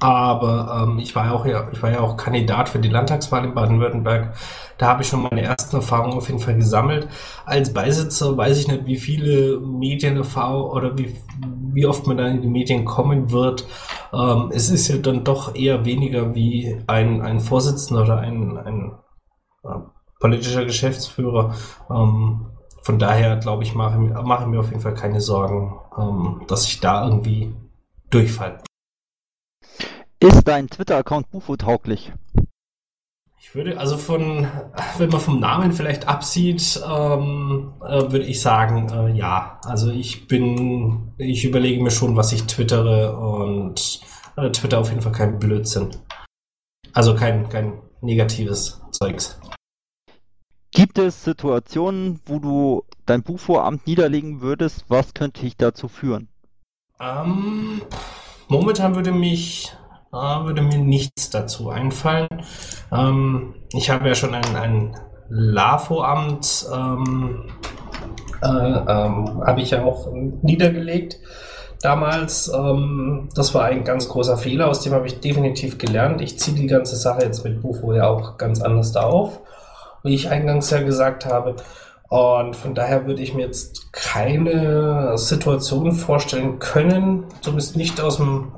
Aber ähm, ich war ja auch ja, ich war ja auch Kandidat für die Landtagswahl in Baden-Württemberg. Da habe ich schon meine ersten Erfahrungen auf jeden Fall gesammelt. Als Beisitzer weiß ich nicht, wie viele Medien oder wie, wie oft man dann in die Medien kommen wird. Ähm, es ist ja dann doch eher weniger wie ein, ein Vorsitzender oder ein, ein äh, politischer Geschäftsführer. Ähm, von daher glaube ich, mache, mache mir auf jeden Fall keine Sorgen, ähm, dass ich da irgendwie durchfalle. Ist dein Twitter-Account Bufo tauglich? Ich würde also von, wenn man vom Namen vielleicht absieht, ähm, äh, würde ich sagen, äh, ja. Also ich bin, ich überlege mir schon, was ich twittere und äh, Twitter auf jeden Fall kein Blödsinn. Also kein, kein negatives Zeugs. Gibt es Situationen, wo du dein Bufo-Amt niederlegen würdest? Was könnte dich dazu führen? Ähm, momentan würde mich äh, würde mir nichts dazu einfallen. Ähm, ich habe ja schon ein, ein LAFO-Amt, ähm, äh, ähm, habe ich ja auch niedergelegt damals. Ähm, das war ein ganz großer Fehler, aus dem habe ich definitiv gelernt. Ich ziehe die ganze Sache jetzt mit Bufo ja auch ganz anders da auf, wie ich eingangs ja gesagt habe. Und von daher würde ich mir jetzt keine Situation vorstellen können, zumindest nicht aus dem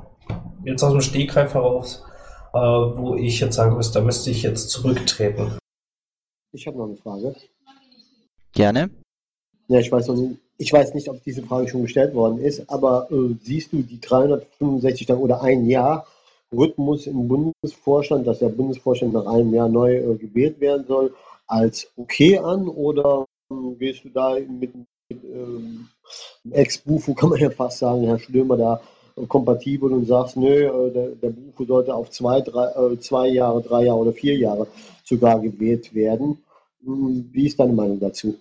jetzt aus dem Stegreif heraus, äh, wo ich jetzt sagen müsste, da müsste ich jetzt zurücktreten. Ich habe noch eine Frage. Gerne. Ja, ich weiß, nicht, ich weiß nicht, ob diese Frage schon gestellt worden ist, aber äh, siehst du die 365 Tage oder ein Jahr Rhythmus im Bundesvorstand, dass der Bundesvorstand nach einem Jahr neu äh, gewählt werden soll, als okay an oder äh, gehst du da mit, mit ähm, Ex-Bufo, kann man ja fast sagen, Herr Stürmer, da kompatibel und sagst, nö, äh, der, der Buche sollte auf zwei, drei, äh, zwei Jahre, drei Jahre oder vier Jahre sogar gewählt werden. Hm, wie ist deine Meinung dazu?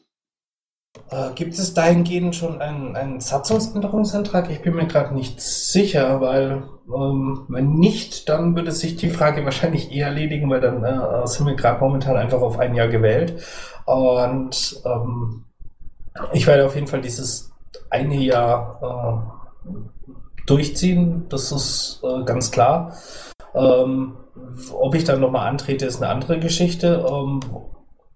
Äh, gibt es dahingehend schon einen, einen Satzungsänderungsantrag? Ich bin mir gerade nicht sicher, weil ähm, wenn nicht, dann würde sich die Frage wahrscheinlich eher erledigen, weil dann äh, sind wir gerade momentan einfach auf ein Jahr gewählt. Und ähm, ich werde auf jeden Fall dieses eine Jahr äh, durchziehen, das ist äh, ganz klar. Ähm, ob ich dann nochmal antrete, ist eine andere Geschichte. Ähm,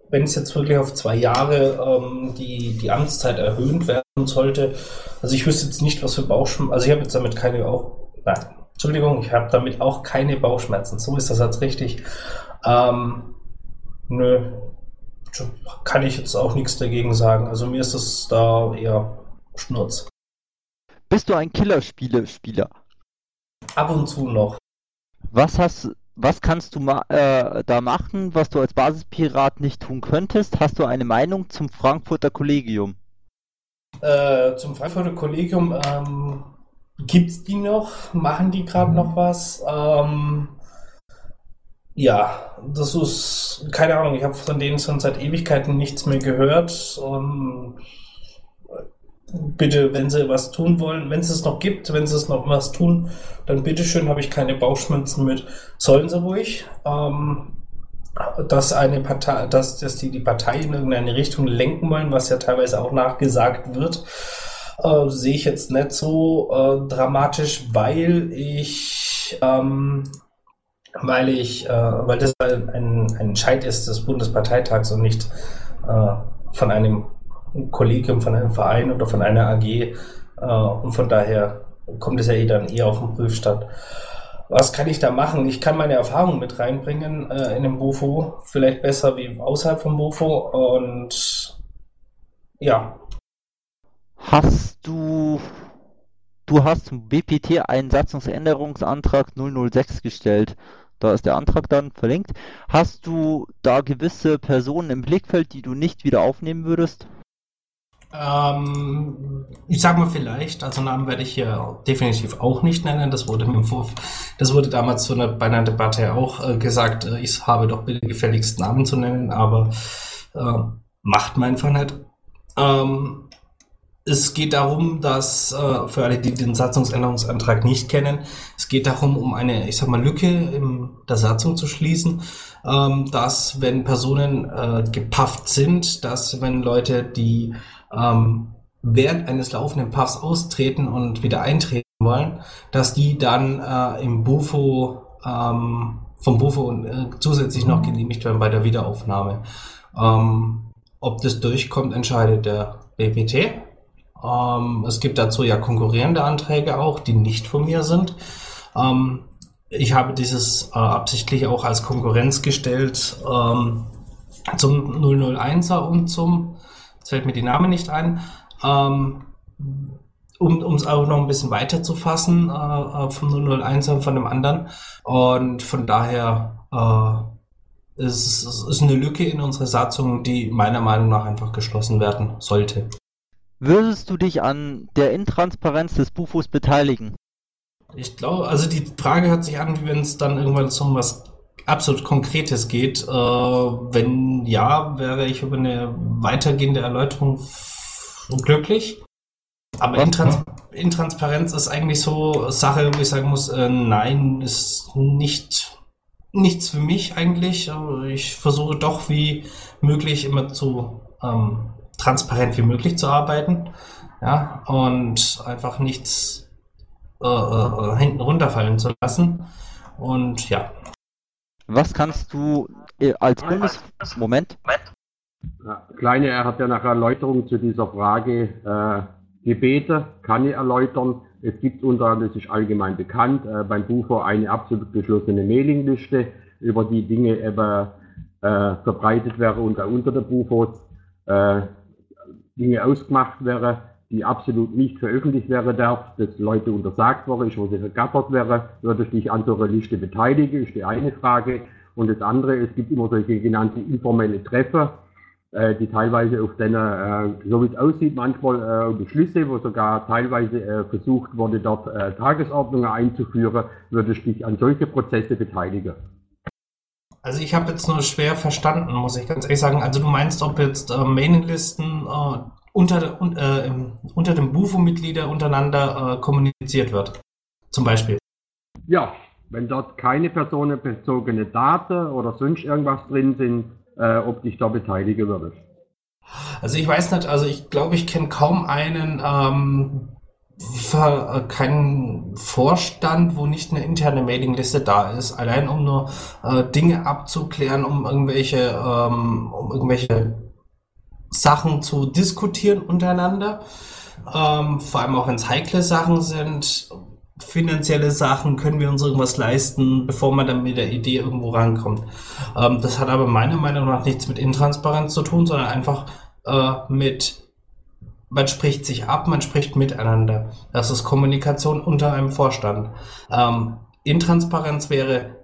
wenn es jetzt wirklich auf zwei Jahre ähm, die, die Amtszeit erhöht werden sollte, also ich wüsste jetzt nicht, was für Bauchschmerzen, also ich habe jetzt damit keine auch, nein, Entschuldigung, ich habe damit auch keine Bauchschmerzen, so ist das jetzt richtig. Ähm, nö, kann ich jetzt auch nichts dagegen sagen. Also mir ist das da eher Schnurz. Bist du ein Killerspiele-Spieler? Ab und zu noch. Was hast was kannst du ma äh, da machen, was du als Basispirat nicht tun könntest? Hast du eine Meinung zum Frankfurter Kollegium? Äh, zum Frankfurter Kollegium ähm, gibt es die noch? Machen die gerade noch was? Ähm, ja, das ist keine Ahnung. Ich habe von denen schon seit Ewigkeiten nichts mehr gehört. Ähm, bitte, wenn sie was tun wollen, wenn es es noch gibt, wenn sie es noch was tun, dann bitteschön, habe ich keine Bauchschmerzen mit. Sollen sie ruhig. Ähm, dass eine Partei, dass, dass die die Partei in irgendeine Richtung lenken wollen, was ja teilweise auch nachgesagt wird, äh, sehe ich jetzt nicht so äh, dramatisch, weil ich ähm, weil ich, äh, weil das ein, ein, Entscheid ist des Bundesparteitags und nicht äh, von einem Kollegium von einem Verein oder von einer AG. Äh, und von daher kommt es ja eh dann eher auf den Prüfstand. Was kann ich da machen? Ich kann meine Erfahrungen mit reinbringen äh, in den Bufo, vielleicht besser wie außerhalb vom Bufo. Und ja. Hast du, du hast zum BPT einen Satzungsänderungsantrag 006 gestellt. Da ist der Antrag dann verlinkt. Hast du da gewisse Personen im Blickfeld, die du nicht wieder aufnehmen würdest? Ähm, ich sag mal vielleicht, also Namen werde ich hier definitiv auch nicht nennen. Das wurde mir Vorf das wurde damals zu einer, bei einer Debatte auch äh, gesagt, äh, ich habe doch bitte gefälligst Namen zu nennen, aber äh, macht man einfach nicht. Ähm, es geht darum, dass, äh, für alle, die den Satzungsänderungsantrag nicht kennen, es geht darum, um eine, ich sag mal, Lücke in der Satzung zu schließen, ähm, dass wenn Personen äh, gepafft sind, dass wenn Leute, die ähm, während eines laufenden Puffs austreten und wieder eintreten, wollen, dass die dann äh, im Bufo ähm, vom Bufo äh, zusätzlich noch genehmigt werden bei der Wiederaufnahme. Ähm, ob das durchkommt, entscheidet der BPT. Ähm, es gibt dazu ja konkurrierende Anträge auch, die nicht von mir sind. Ähm, ich habe dieses äh, absichtlich auch als Konkurrenz gestellt ähm, zum 001er und zum, jetzt fällt mir die Name nicht ein, ähm, um es auch noch ein bisschen weiter zu fassen, äh, äh vom 001er und von dem anderen. Und von daher äh, ist es eine Lücke in unserer Satzung, die meiner Meinung nach einfach geschlossen werden sollte. Würdest du dich an der Intransparenz des Bufos beteiligen? Ich glaube, also die Frage hört sich an, wenn es dann irgendwann um was absolut Konkretes geht. Äh, wenn ja, wäre ich über eine weitergehende Erläuterung glücklich. Aber Intrans Intransparenz ist eigentlich so Sache, wo ich sagen muss, äh, nein, ist nicht nichts für mich eigentlich. Ich versuche doch wie möglich immer zu ähm, transparent wie möglich zu arbeiten. Ja, und einfach nichts äh, äh, hinten runterfallen zu lassen. Und ja. Was kannst du äh, als Bundes... Moment. Kleine, er hat ja nach Erläuterung zu dieser Frage äh, gebeten, kann ich erläutern. Es gibt unter, das ist allgemein bekannt, äh, beim Bufo eine absolut geschlossene Mailingliste, über die Dinge eben äh, verbreitet werden und unter der Bufos äh, Dinge ausgemacht wäre, die absolut nicht veröffentlicht werden darf, dass Leute untersagt ist, wo sie vergattert wäre, würde ich dich an so einer Liste beteiligen, ist die eine Frage. Und das andere, es gibt immer solche genannte informelle Treffer, äh, die teilweise auf deiner, äh, so wie es aussieht, manchmal äh, Beschlüsse, wo sogar teilweise äh, versucht wurde, dort äh, Tagesordnungen einzuführen, würde ich dich an solche Prozesse beteiligen. Also ich habe jetzt nur schwer verstanden, muss ich ganz ehrlich sagen. Also du meinst, ob jetzt äh, Mailinglisten äh, unter, äh, unter dem Bufo-Mitglieder untereinander äh, kommuniziert wird. Zum Beispiel. Ja, wenn dort keine personenbezogene Daten oder sonst irgendwas drin sind, äh, ob dich da beteiligen würdest. Also ich weiß nicht, also ich glaube, ich kenne kaum einen ähm, äh, keinen Vorstand, wo nicht eine interne Mailingliste da ist, allein um nur äh, Dinge abzuklären, um irgendwelche, ähm, um irgendwelche Sachen zu diskutieren untereinander. Ähm, vor allem auch wenn es heikle Sachen sind, finanzielle Sachen, können wir uns irgendwas leisten, bevor man dann mit der Idee irgendwo rankommt. Ähm, das hat aber meiner Meinung nach nichts mit Intransparenz zu tun, sondern einfach äh, mit man spricht sich ab, man spricht miteinander. Das ist Kommunikation unter einem Vorstand. Ähm, Intransparenz wäre,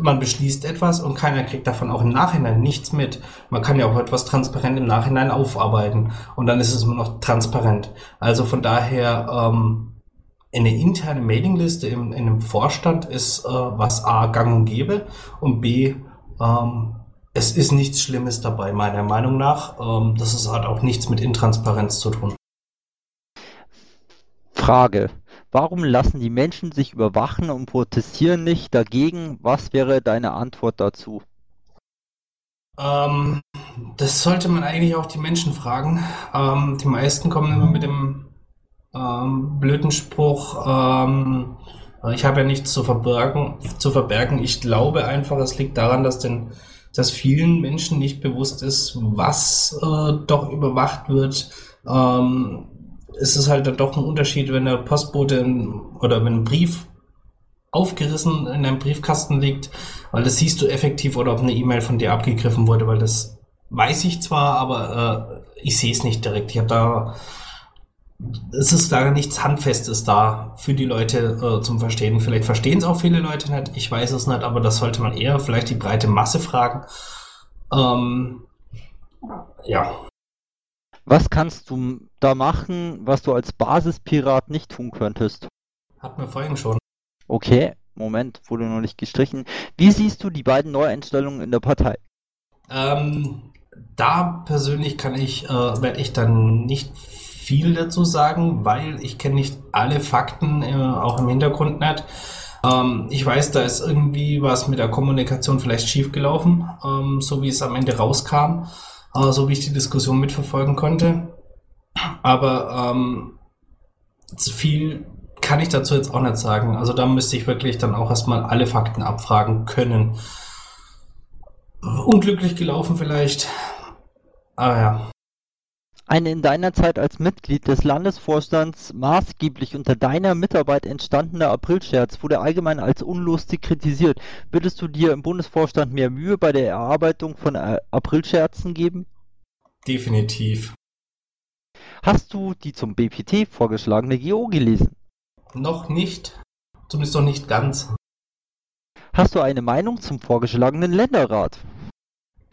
man beschließt etwas und keiner kriegt davon auch im Nachhinein nichts mit. Man kann ja auch etwas transparent im Nachhinein aufarbeiten und dann ist es immer noch transparent. Also von daher ähm, eine interne Mailingliste in, in einem Vorstand ist äh, was A gang und gäbe und B ähm, es ist nichts Schlimmes dabei, meiner Meinung nach. Ähm, das ist, hat auch nichts mit Intransparenz zu tun. Frage. Warum lassen die Menschen sich überwachen und protestieren nicht dagegen? Was wäre deine Antwort dazu? Ähm, das sollte man eigentlich auch die Menschen fragen. Ähm, die meisten kommen immer mit dem ähm, blöden Spruch, ähm, ich habe ja nichts zu verbergen, zu verbergen. Ich glaube einfach, es liegt daran, dass den dass vielen Menschen nicht bewusst ist, was äh, doch überwacht wird. Ähm, es ist halt dann doch ein Unterschied, wenn der Postbote oder wenn ein Brief aufgerissen in einem Briefkasten liegt, weil das siehst du effektiv oder ob eine E-Mail von dir abgegriffen wurde, weil das weiß ich zwar, aber äh, ich sehe es nicht direkt. Ich habe da es ist da nichts Handfestes da für die Leute äh, zum Verstehen. Vielleicht verstehen es auch viele Leute nicht, ich weiß es nicht, aber das sollte man eher vielleicht die breite Masse fragen. Ähm, ja. Was kannst du da machen, was du als Basispirat nicht tun könntest? Hat mir vorhin schon. Okay, Moment, wurde noch nicht gestrichen. Wie siehst du die beiden Neueinstellungen in der Partei? Ähm, da persönlich kann ich, äh, werde ich dann nicht viel dazu sagen, weil ich kenne nicht alle Fakten, äh, auch im Hintergrund nicht. Ähm, ich weiß, da ist irgendwie was mit der Kommunikation vielleicht schiefgelaufen, ähm, so wie es am Ende rauskam, äh, so wie ich die Diskussion mitverfolgen konnte. Aber ähm, viel kann ich dazu jetzt auch nicht sagen. Also da müsste ich wirklich dann auch erstmal alle Fakten abfragen können. Unglücklich gelaufen vielleicht. Aber ja. Ein in deiner Zeit als Mitglied des Landesvorstands maßgeblich unter deiner Mitarbeit entstandener Aprilscherz wurde allgemein als unlustig kritisiert. Würdest du dir im Bundesvorstand mehr Mühe bei der Erarbeitung von äh, Aprilscherzen geben? Definitiv. Hast du die zum BPT vorgeschlagene GO gelesen? Noch nicht. Zumindest noch nicht ganz. Hast du eine Meinung zum vorgeschlagenen Länderrat?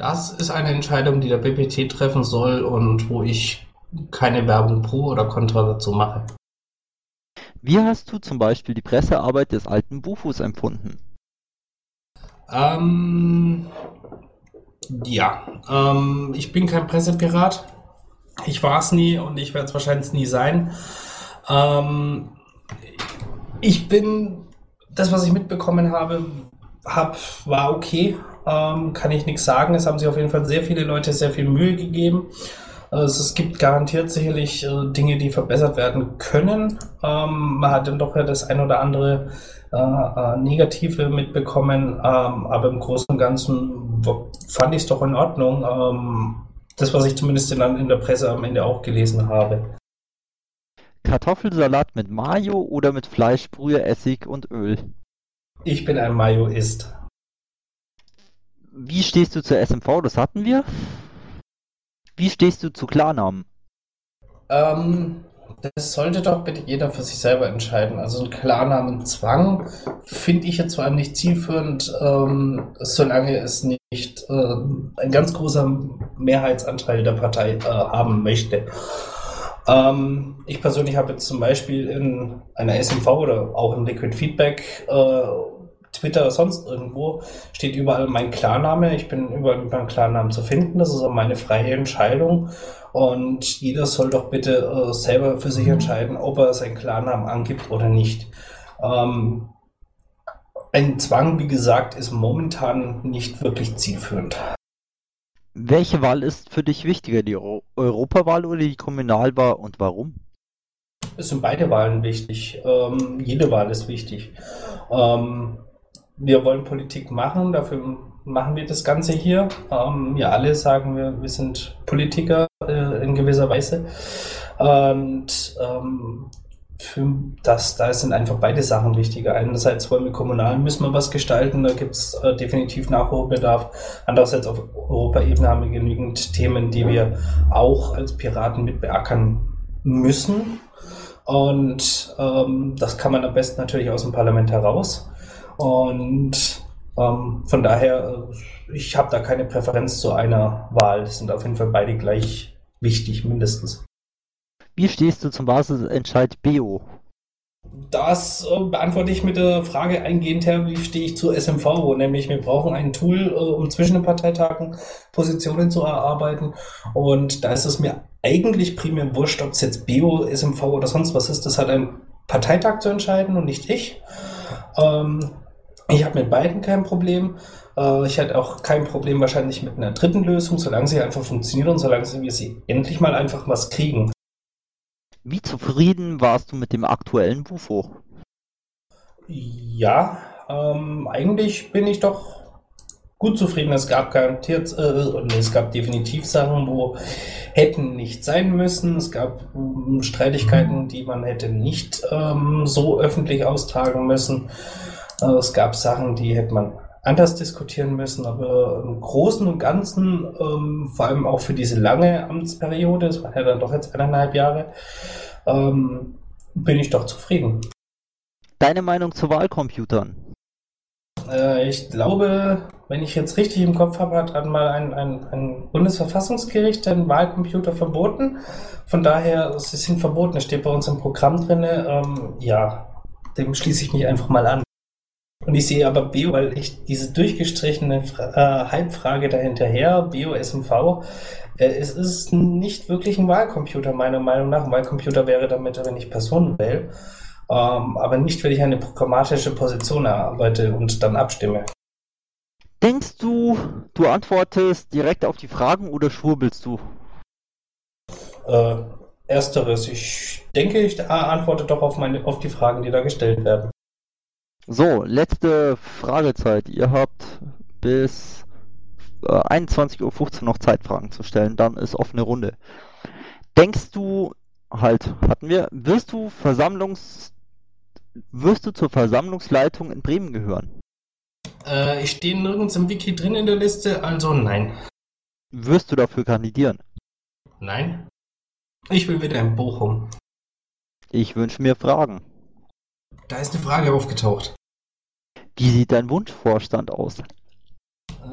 Das ist eine Entscheidung, die der BPT treffen soll und wo ich keine Werbung pro oder contra dazu mache. Wie hast du zum Beispiel die Pressearbeit des alten Bufus empfunden? Ähm, ja, ähm, ich bin kein Pressepirat. Ich war es nie und ich werde es wahrscheinlich nie sein. Ähm, ich bin, das, was ich mitbekommen habe, hab, war okay. Ähm, kann ich nichts sagen. Es haben sich auf jeden Fall sehr viele Leute sehr viel Mühe gegeben. Also es gibt garantiert sicherlich äh, Dinge, die verbessert werden können. Ähm, man hat dann doch ja das ein oder andere äh, äh, Negative mitbekommen, ähm, aber im Großen und Ganzen fand ich es doch in Ordnung. Ähm, das, was ich zumindest in, in der Presse am Ende auch gelesen habe. Kartoffelsalat mit Mayo oder mit Fleischbrühe, Essig und Öl? Ich bin ein Mayoist. Wie stehst du zur SMV? Das hatten wir. Wie stehst du zu Klarnamen? Ähm, das sollte doch bitte jeder für sich selber entscheiden. Also ein Klarnamenzwang finde ich jetzt zwar nicht zielführend, ähm, solange es nicht äh, ein ganz großer Mehrheitsanteil der Partei äh, haben möchte. Ähm, ich persönlich habe jetzt zum Beispiel in einer SMV oder auch in Liquid Feedback äh, Twitter, sonst irgendwo, steht überall mein Klarname. Ich bin überall mit meinem Klarnamen zu finden. Das ist meine freie Entscheidung. Und jeder soll doch bitte äh, selber für sich entscheiden, ob er seinen Klarnamen angibt oder nicht. Ähm, ein Zwang, wie gesagt, ist momentan nicht wirklich zielführend. Welche Wahl ist für dich wichtiger, die Euro Europawahl oder die Kommunalwahl und warum? Es sind beide Wahlen wichtig. Ähm, jede Wahl ist wichtig. Ähm, wir wollen Politik machen, dafür machen wir das Ganze hier. Ähm, ja, alle sagen wir, wir sind Politiker äh, in gewisser Weise. Und ähm, für das, da sind einfach beide Sachen wichtiger. Einerseits wollen wir kommunal, müssen wir was gestalten, da gibt es äh, definitiv Nachholbedarf. Andererseits auf Europaebene haben wir genügend Themen, die wir auch als Piraten mit beackern müssen. Und ähm, das kann man am besten natürlich aus dem Parlament heraus. Und ähm, von daher, äh, ich habe da keine Präferenz zu einer Wahl. Das sind auf jeden Fall beide gleich wichtig, mindestens. Wie stehst du zum Basisentscheid BO? Das äh, beantworte ich mit der Frage eingehend her, wie stehe ich zur SMV? Nämlich, wir brauchen ein Tool, äh, um zwischen den Parteitagen Positionen zu erarbeiten. Und da ist es mir eigentlich primär wurscht, ob es jetzt BO, SMV oder sonst was ist. Das hat ein Parteitag zu entscheiden und nicht ich. Ähm, ich habe mit beiden kein Problem. Äh, ich hätte auch kein Problem wahrscheinlich mit einer dritten Lösung, solange sie einfach funktioniert und solange wir sie endlich mal einfach was kriegen. Wie zufrieden warst du mit dem aktuellen Bufo? Ja, ähm, eigentlich bin ich doch gut zufrieden. Es gab garantiert, äh, nee, es gab definitiv Sachen, wo hätten nicht sein müssen. Es gab ähm, Streitigkeiten, die man hätte nicht ähm, so öffentlich austragen müssen. Äh, es gab Sachen, die hätte man anders diskutieren müssen, aber im Großen und Ganzen, ähm, vor allem auch für diese lange Amtsperiode, es waren ja dann doch jetzt eineinhalb Jahre, ähm, bin ich doch zufrieden. Deine Meinung zu Wahlcomputern? Äh, ich glaube, wenn ich jetzt richtig im Kopf habe, hat einmal ein, ein, ein Bundesverfassungsgericht den Wahlcomputer verboten. Von daher, sie sind verboten. Es steht bei uns im Programm drin. Ähm, ja, dem schließe ich mich einfach mal an. Und ich sehe aber Bio, weil ich diese durchgestrichene äh, Halbfrage dahinterher, Bio SMV, äh, es ist nicht wirklich ein Wahlcomputer, meiner Meinung nach. Ein Wahlcomputer wäre damit, wenn ich Personen wähle, ähm, aber nicht, wenn ich eine programmatische Position erarbeite und dann abstimme. Denkst du, du antwortest direkt auf die Fragen oder schwurbelst du? Äh, ersteres. Ich denke, ich antworte doch auf, meine, auf die Fragen, die da gestellt werden. So, letzte Fragezeit. Ihr habt bis äh, 21.15 Uhr noch Zeit, Fragen zu stellen. Dann ist offene Runde. Denkst du, halt, hatten wir, wirst du Versammlungs, wirst du zur Versammlungsleitung in Bremen gehören? Äh, ich stehe nirgends im Wiki drin in der Liste, also nein. Wirst du dafür kandidieren? Nein. Ich will wieder in Bochum. Ich wünsche mir Fragen. Da ist eine Frage aufgetaucht. Wie sieht dein Wunschvorstand aus?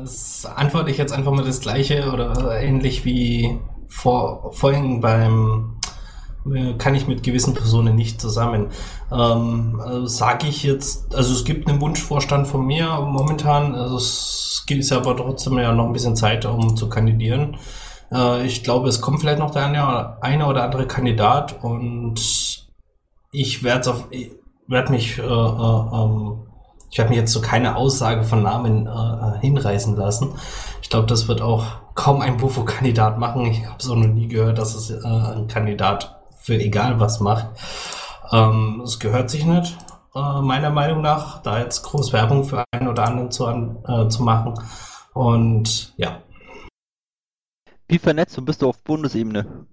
Das antworte ich jetzt einfach mal das gleiche oder ähnlich wie vor, vorhin beim äh, kann ich mit gewissen Personen nicht zusammen. Ähm, also Sage ich jetzt, also es gibt einen Wunschvorstand von mir momentan, also es gibt aber trotzdem ja noch ein bisschen Zeit, um zu kandidieren. Äh, ich glaube, es kommt vielleicht noch der eine, eine oder andere Kandidat und ich werde auf, werde mich, äh, äh, ähm, ich werde mich jetzt zu keiner Aussage von Namen äh, äh, hinreißen lassen. Ich glaube, das wird auch kaum ein Bufo-Kandidat machen. Ich habe auch noch nie gehört, dass es äh, ein Kandidat für egal was macht. Ähm, es gehört sich nicht, äh, meiner Meinung nach, da jetzt groß Werbung für einen oder anderen zu, äh, zu machen. Und ja. Wie vernetzt du bist du auf Bundesebene?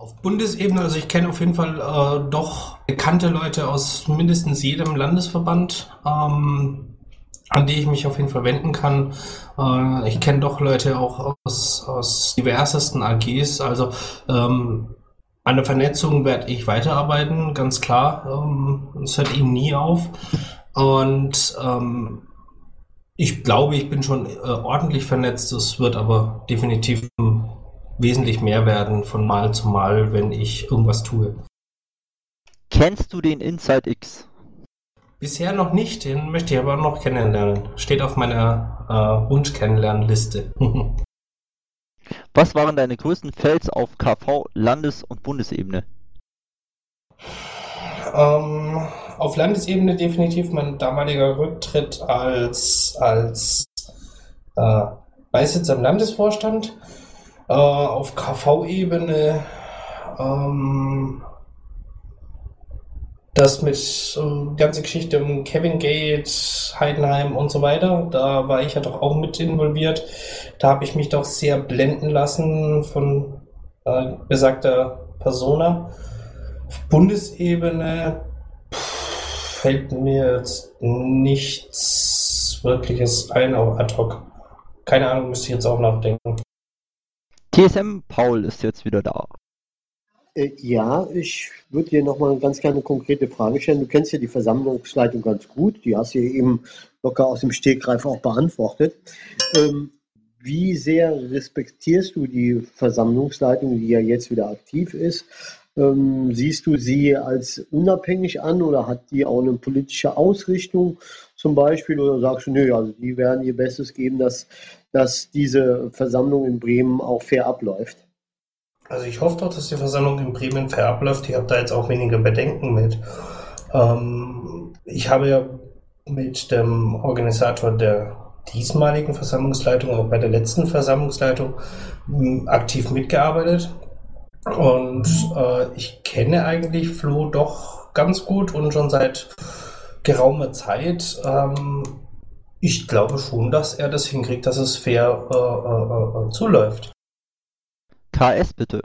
Auf Bundesebene, also ich kenne auf jeden Fall äh, doch bekannte Leute aus mindestens jedem Landesverband, ähm, an die ich mich auf jeden Fall wenden kann. Äh, ich kenne doch Leute auch aus, aus diversesten AGs, also ähm, an der Vernetzung werde ich weiterarbeiten, ganz klar. Ähm, es hört ihm nie auf. Und ähm, ich glaube, ich bin schon äh, ordentlich vernetzt. Es wird aber definitiv wesentlich mehr werden von Mal zu Mal, wenn ich irgendwas tue. Kennst du den Inside X? Bisher noch nicht, den möchte ich aber noch kennenlernen. Steht auf meiner äh, Wunsch-Kennenlernliste. Was waren deine größten Fails auf KV, Landes- und Bundesebene? Ähm, auf Landesebene definitiv mein damaliger Rücktritt als, als äh, Beisitz im Landesvorstand. Äh, auf KV-Ebene ähm, das mit äh, ganze Geschichte um Kevin Gate, Heidenheim und so weiter, da war ich ja doch auch mit involviert. Da habe ich mich doch sehr blenden lassen von äh, besagter Persona. Auf Bundesebene pff, fällt mir jetzt nichts wirkliches ein, auch ad hoc. Keine Ahnung, müsste ich jetzt auch nachdenken. TSM Paul ist jetzt wieder da. Äh, ja, ich würde dir nochmal eine ganz kleine konkrete Frage stellen. Du kennst ja die Versammlungsleitung ganz gut. Die hast du eben locker aus dem Stegreif auch beantwortet. Ähm, wie sehr respektierst du die Versammlungsleitung, die ja jetzt wieder aktiv ist? Ähm, siehst du sie als unabhängig an oder hat die auch eine politische Ausrichtung zum Beispiel? Oder sagst du, nö, also die werden ihr Bestes geben, dass dass diese Versammlung in Bremen auch fair abläuft. Also ich hoffe doch, dass die Versammlung in Bremen fair abläuft. Ich habe da jetzt auch weniger Bedenken mit. Ähm, ich habe ja mit dem Organisator der diesmaligen Versammlungsleitung, auch bei der letzten Versammlungsleitung, aktiv mitgearbeitet. Und äh, ich kenne eigentlich Flo doch ganz gut und schon seit geraumer Zeit. Ähm, ich glaube schon, dass er das hinkriegt, dass es fair äh, äh, äh zuläuft. KS bitte.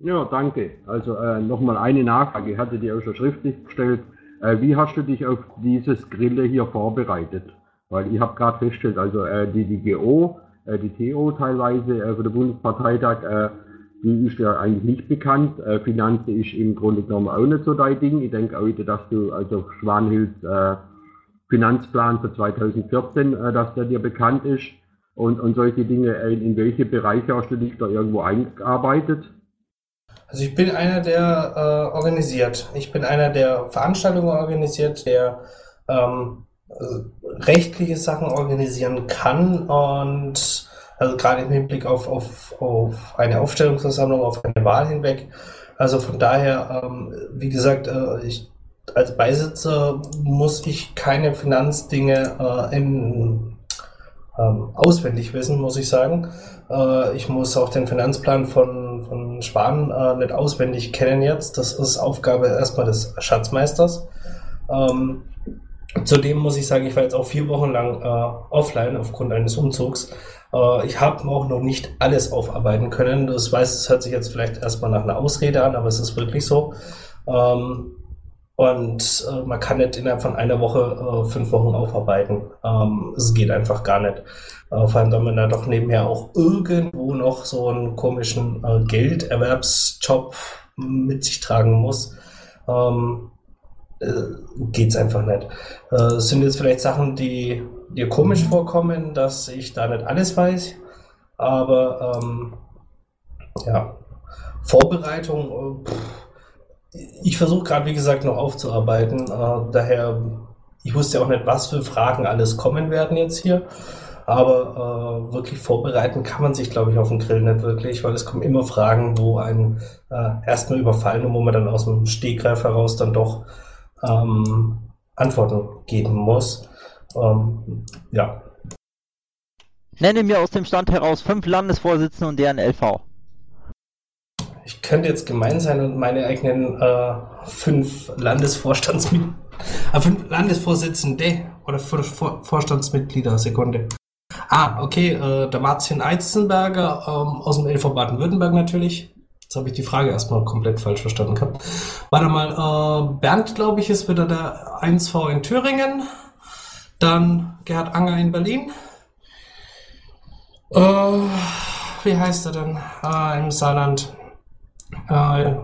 Ja, danke. Also äh, nochmal eine Nachfrage, ich hatte die auch schon schriftlich gestellt. Äh, wie hast du dich auf dieses Grille hier vorbereitet? Weil ich habe gerade festgestellt, also äh, die, die GO, äh, die TO teilweise äh, für den Bundesparteitag, äh, die ist ja eigentlich nicht bekannt. Äh, Finanzen ist im Grunde genommen auch nicht so dein Ding. Ich denke heute, dass du also Schwanhils äh, Finanzplan für 2014, äh, dass der dir bekannt ist und, und solche Dinge. In, in welche Bereiche hast du dich da irgendwo eingearbeitet? Also ich bin einer, der äh, organisiert. Ich bin einer, der Veranstaltungen organisiert, der ähm, rechtliche Sachen organisieren kann und also gerade im Hinblick auf, auf, auf eine Aufstellungsversammlung, auf eine Wahl hinweg. Also von daher, ähm, wie gesagt, äh, ich als Beisitzer muss ich keine Finanzdinge äh, in, ähm, auswendig wissen, muss ich sagen. Äh, ich muss auch den Finanzplan von, von Spahn äh, nicht auswendig kennen jetzt. Das ist Aufgabe erstmal des Schatzmeisters. Ähm, zudem muss ich sagen, ich war jetzt auch vier Wochen lang äh, offline aufgrund eines Umzugs. Äh, ich habe auch noch nicht alles aufarbeiten können. Das weiß, das hört sich jetzt vielleicht erstmal nach einer Ausrede an, aber es ist wirklich so. Ähm, und äh, man kann nicht innerhalb von einer Woche äh, fünf Wochen aufarbeiten. Ähm, es geht einfach gar nicht. Äh, vor allem, wenn man da doch nebenher auch irgendwo noch so einen komischen äh, Gelderwerbsjob mit sich tragen muss. Ähm, äh, geht's einfach nicht. Äh, es sind jetzt vielleicht Sachen, die dir komisch vorkommen, dass ich da nicht alles weiß. Aber ähm, ja, Vorbereitung. Äh, pff, ich versuche gerade, wie gesagt, noch aufzuarbeiten. Äh, daher, ich wusste ja auch nicht, was für Fragen alles kommen werden jetzt hier. Aber äh, wirklich vorbereiten kann man sich, glaube ich, auf den Grill nicht wirklich, weil es kommen immer Fragen, wo einen äh, erstmal überfallen und wo man dann aus dem Stegreif heraus dann doch ähm, Antworten geben muss. Ähm, ja. Nenne mir aus dem Stand heraus fünf Landesvorsitzende und deren LV ich könnte jetzt gemein sein und meine eigenen äh, fünf Landesvorstandsmitglieder, äh, fünf Landesvorsitzende oder Vor Vorstandsmitglieder, Sekunde. Ah, okay, äh, der Martin Eizenberger ähm, aus dem LV Baden-Württemberg natürlich. Jetzt habe ich die Frage erstmal komplett falsch verstanden gehabt. Warte mal, äh, Bernd, glaube ich, ist wieder der 1V in Thüringen. Dann Gerhard Anger in Berlin. Äh, wie heißt er denn? Ah, im Saarland äh,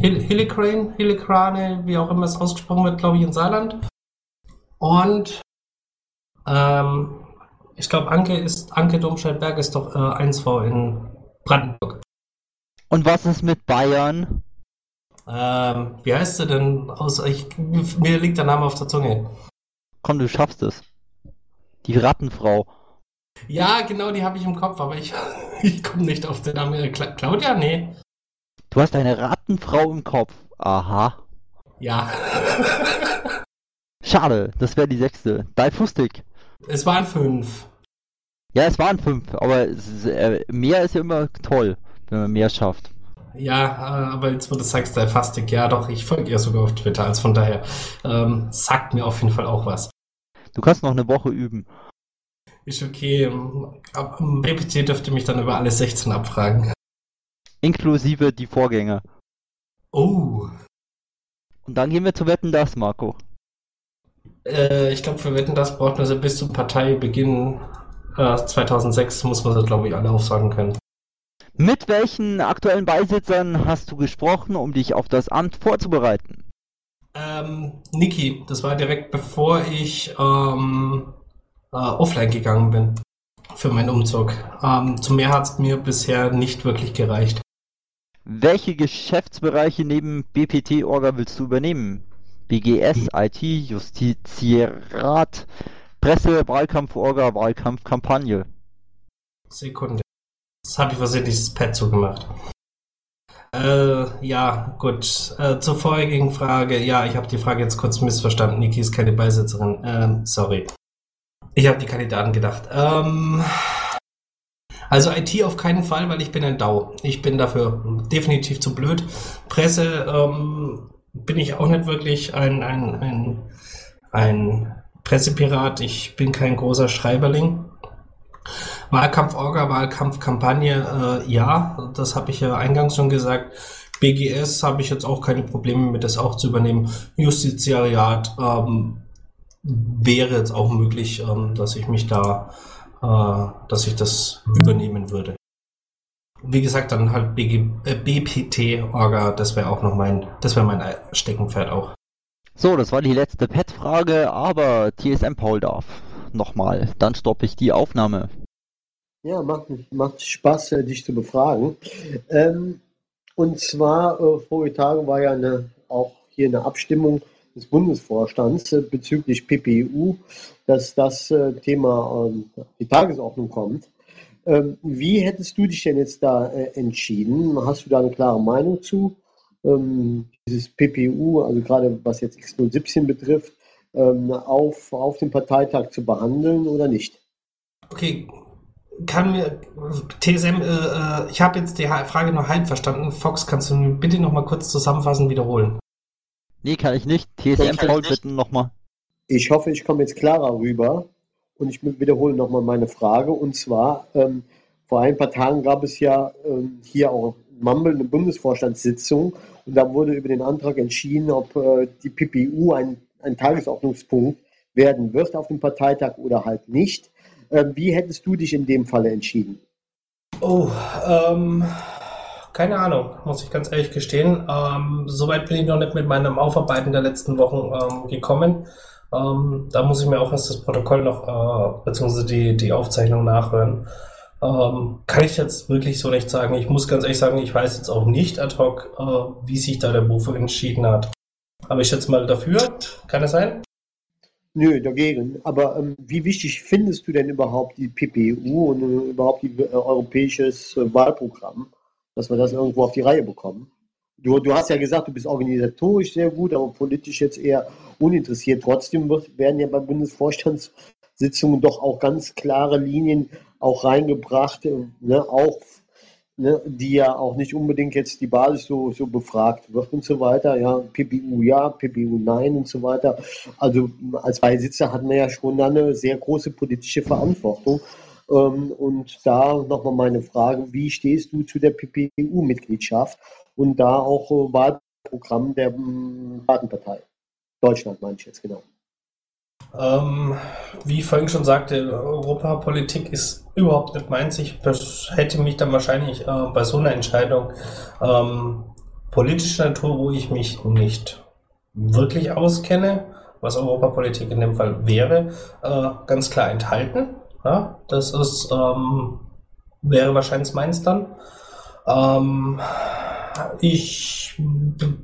Hillicrane, Hillicrane, wie auch immer es ausgesprochen wird, glaube ich, in Saarland. Und ähm, ich glaube, Anke ist, Anke Domscheit-Berg ist doch äh, 1V in Brandenburg. Und was ist mit Bayern? Ähm, wie heißt sie denn? Aus, ich, mir liegt der Name auf der Zunge. Komm, du schaffst es. Die Rattenfrau. Ja, genau, die habe ich im Kopf, aber ich, ich komme nicht auf den Namen. Claudia? Nee. Du hast eine Rattenfrau im Kopf. Aha. Ja. Schade, das wäre die sechste. Dai Fustig. Es waren fünf. Ja, es waren fünf, aber ist, äh, mehr ist ja immer toll, wenn man mehr schafft. Ja, äh, aber jetzt, wo du sagst, Dai Fastig, ja doch, ich folge ihr sogar auf Twitter, also von daher ähm, sagt mir auf jeden Fall auch was. Du kannst noch eine Woche üben. Ist okay. Ab, BPT dürfte mich dann über alle 16 abfragen. Inklusive die Vorgänger. Oh. Und dann gehen wir zu Wetten das, Marco. Äh, ich glaube, für Wetten das braucht man sie bis zum Parteibeginn äh, 2006, muss man sie, glaube ich, alle aufsagen können. Mit welchen aktuellen Beisitzern hast du gesprochen, um dich auf das Amt vorzubereiten? Ähm, Niki, das war direkt bevor ich ähm, äh, offline gegangen bin für meinen Umzug. Ähm, zu mehr hat es mir bisher nicht wirklich gereicht. Welche Geschäftsbereiche neben BPT-Orga willst du übernehmen? BGS, IT, Justizierat, Presse, Wahlkampf-Orga, Wahlkampfkampagne. Sekunde. Das habe ich versehentlich das Pad zugemacht. Äh, ja, gut. Äh, zur vorherigen Frage. Ja, ich habe die Frage jetzt kurz missverstanden. Niki ist keine Beisitzerin. Ähm, sorry. Ich habe die Kandidaten gedacht. Ähm, also IT auf keinen Fall, weil ich bin ein DAO. Ich bin dafür definitiv zu blöd. Presse ähm, bin ich auch nicht wirklich ein, ein, ein, ein Pressepirat. Ich bin kein großer Schreiberling. Wahlkampforga, Wahlkampfkampagne, äh, ja, das habe ich ja eingangs schon gesagt. BGS habe ich jetzt auch keine Probleme mit, das auch zu übernehmen. Justiziariat ähm, wäre jetzt auch möglich, ähm, dass ich mich da dass ich das übernehmen würde. Wie gesagt, dann halt BG, äh, BPT-Orga, das wäre auch noch mein, das wäre mein Steckenpferd auch. So, das war die letzte Pet-Frage, aber TSM Paul darf. Nochmal, dann stoppe ich die Aufnahme. Ja, macht, macht Spaß, äh, dich zu befragen. Ähm, und zwar, äh, vorige Tage war ja eine, auch hier eine Abstimmung des Bundesvorstands äh, bezüglich PPU, dass das äh, Thema auf die Tagesordnung kommt. Ähm, wie hättest du dich denn jetzt da äh, entschieden? Hast du da eine klare Meinung zu? Ähm, dieses PPU, also gerade was jetzt X017 betrifft, ähm, auf, auf dem Parteitag zu behandeln oder nicht? Okay, kann mir TSM, äh, äh, ich habe jetzt die Frage nur halb verstanden. Fox, kannst du mir bitte noch mal kurz zusammenfassen wiederholen? Nee, kann ich nicht. TSM Paul bitte nochmal. Ich hoffe, ich komme jetzt klarer rüber und ich wiederhole nochmal meine Frage. Und zwar, ähm, vor ein paar Tagen gab es ja ähm, hier auch Mumble eine Bundesvorstandssitzung und da wurde über den Antrag entschieden, ob äh, die PPU ein, ein Tagesordnungspunkt werden wird auf dem Parteitag oder halt nicht. Äh, wie hättest du dich in dem Falle entschieden? Oh, ähm, keine Ahnung, muss ich ganz ehrlich gestehen. Ähm, Soweit bin ich noch nicht mit meinem Aufarbeiten der letzten Wochen ähm, gekommen. Ähm, da muss ich mir auch erst das Protokoll noch, äh, beziehungsweise die, die Aufzeichnung nachhören. Ähm, kann ich jetzt wirklich so nicht sagen. Ich muss ganz ehrlich sagen, ich weiß jetzt auch nicht ad hoc, äh, wie sich da der Bufe entschieden hat. Aber ich schätze mal dafür. Kann es sein? Nö, dagegen. Aber ähm, wie wichtig findest du denn überhaupt die PPU und äh, überhaupt die äh, europäisches äh, Wahlprogramm, dass wir das irgendwo auf die Reihe bekommen? Du, du hast ja gesagt, du bist organisatorisch sehr gut, aber politisch jetzt eher uninteressiert. Trotzdem werden ja bei Bundesvorstandssitzungen doch auch ganz klare Linien auch reingebracht, ne, auch ne, die ja auch nicht unbedingt jetzt die Basis so, so befragt wird und so weiter. Ja, PPU ja, PPU nein und so weiter. Also als Beisitzer hat man ja schon eine sehr große politische Verantwortung. Ähm, und da nochmal meine Frage, wie stehst du zu der PPU-Mitgliedschaft und da auch äh, Wahlprogramm der Datenpartei? Hm, Deutschland meine ich jetzt genau. Ähm, wie ich vorhin schon sagte, Europapolitik ist überhaupt nicht meins. Ich hätte mich dann wahrscheinlich äh, bei so einer Entscheidung ähm, politischer Natur, wo ich mich nicht wirklich auskenne, was Europapolitik in dem Fall wäre, äh, ganz klar enthalten. Ja, das ist, ähm, wäre wahrscheinlich meins dann. Ähm, ich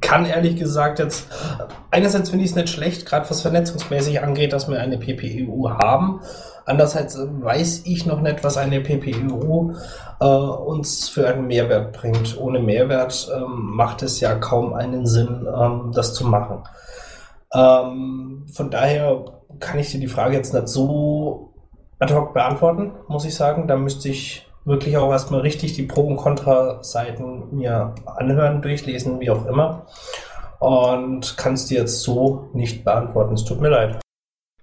kann ehrlich gesagt jetzt, einerseits finde ich es nicht schlecht, gerade was vernetzungsmäßig angeht, dass wir eine PPEU haben. Andererseits weiß ich noch nicht, was eine PPEU äh, uns für einen Mehrwert bringt. Ohne Mehrwert ähm, macht es ja kaum einen Sinn, ähm, das zu machen. Ähm, von daher kann ich dir die Frage jetzt nicht so ad hoc beantworten, muss ich sagen. Da müsste ich wirklich auch erstmal richtig die Pro- und Kontra-Seiten mir anhören, durchlesen, wie auch immer. Und kannst dir jetzt so nicht beantworten. Es tut mir leid.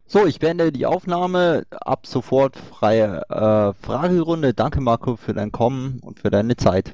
So, ich beende die Aufnahme. Ab sofort freie äh, Fragerunde. Danke, Marco, für dein Kommen und für deine Zeit.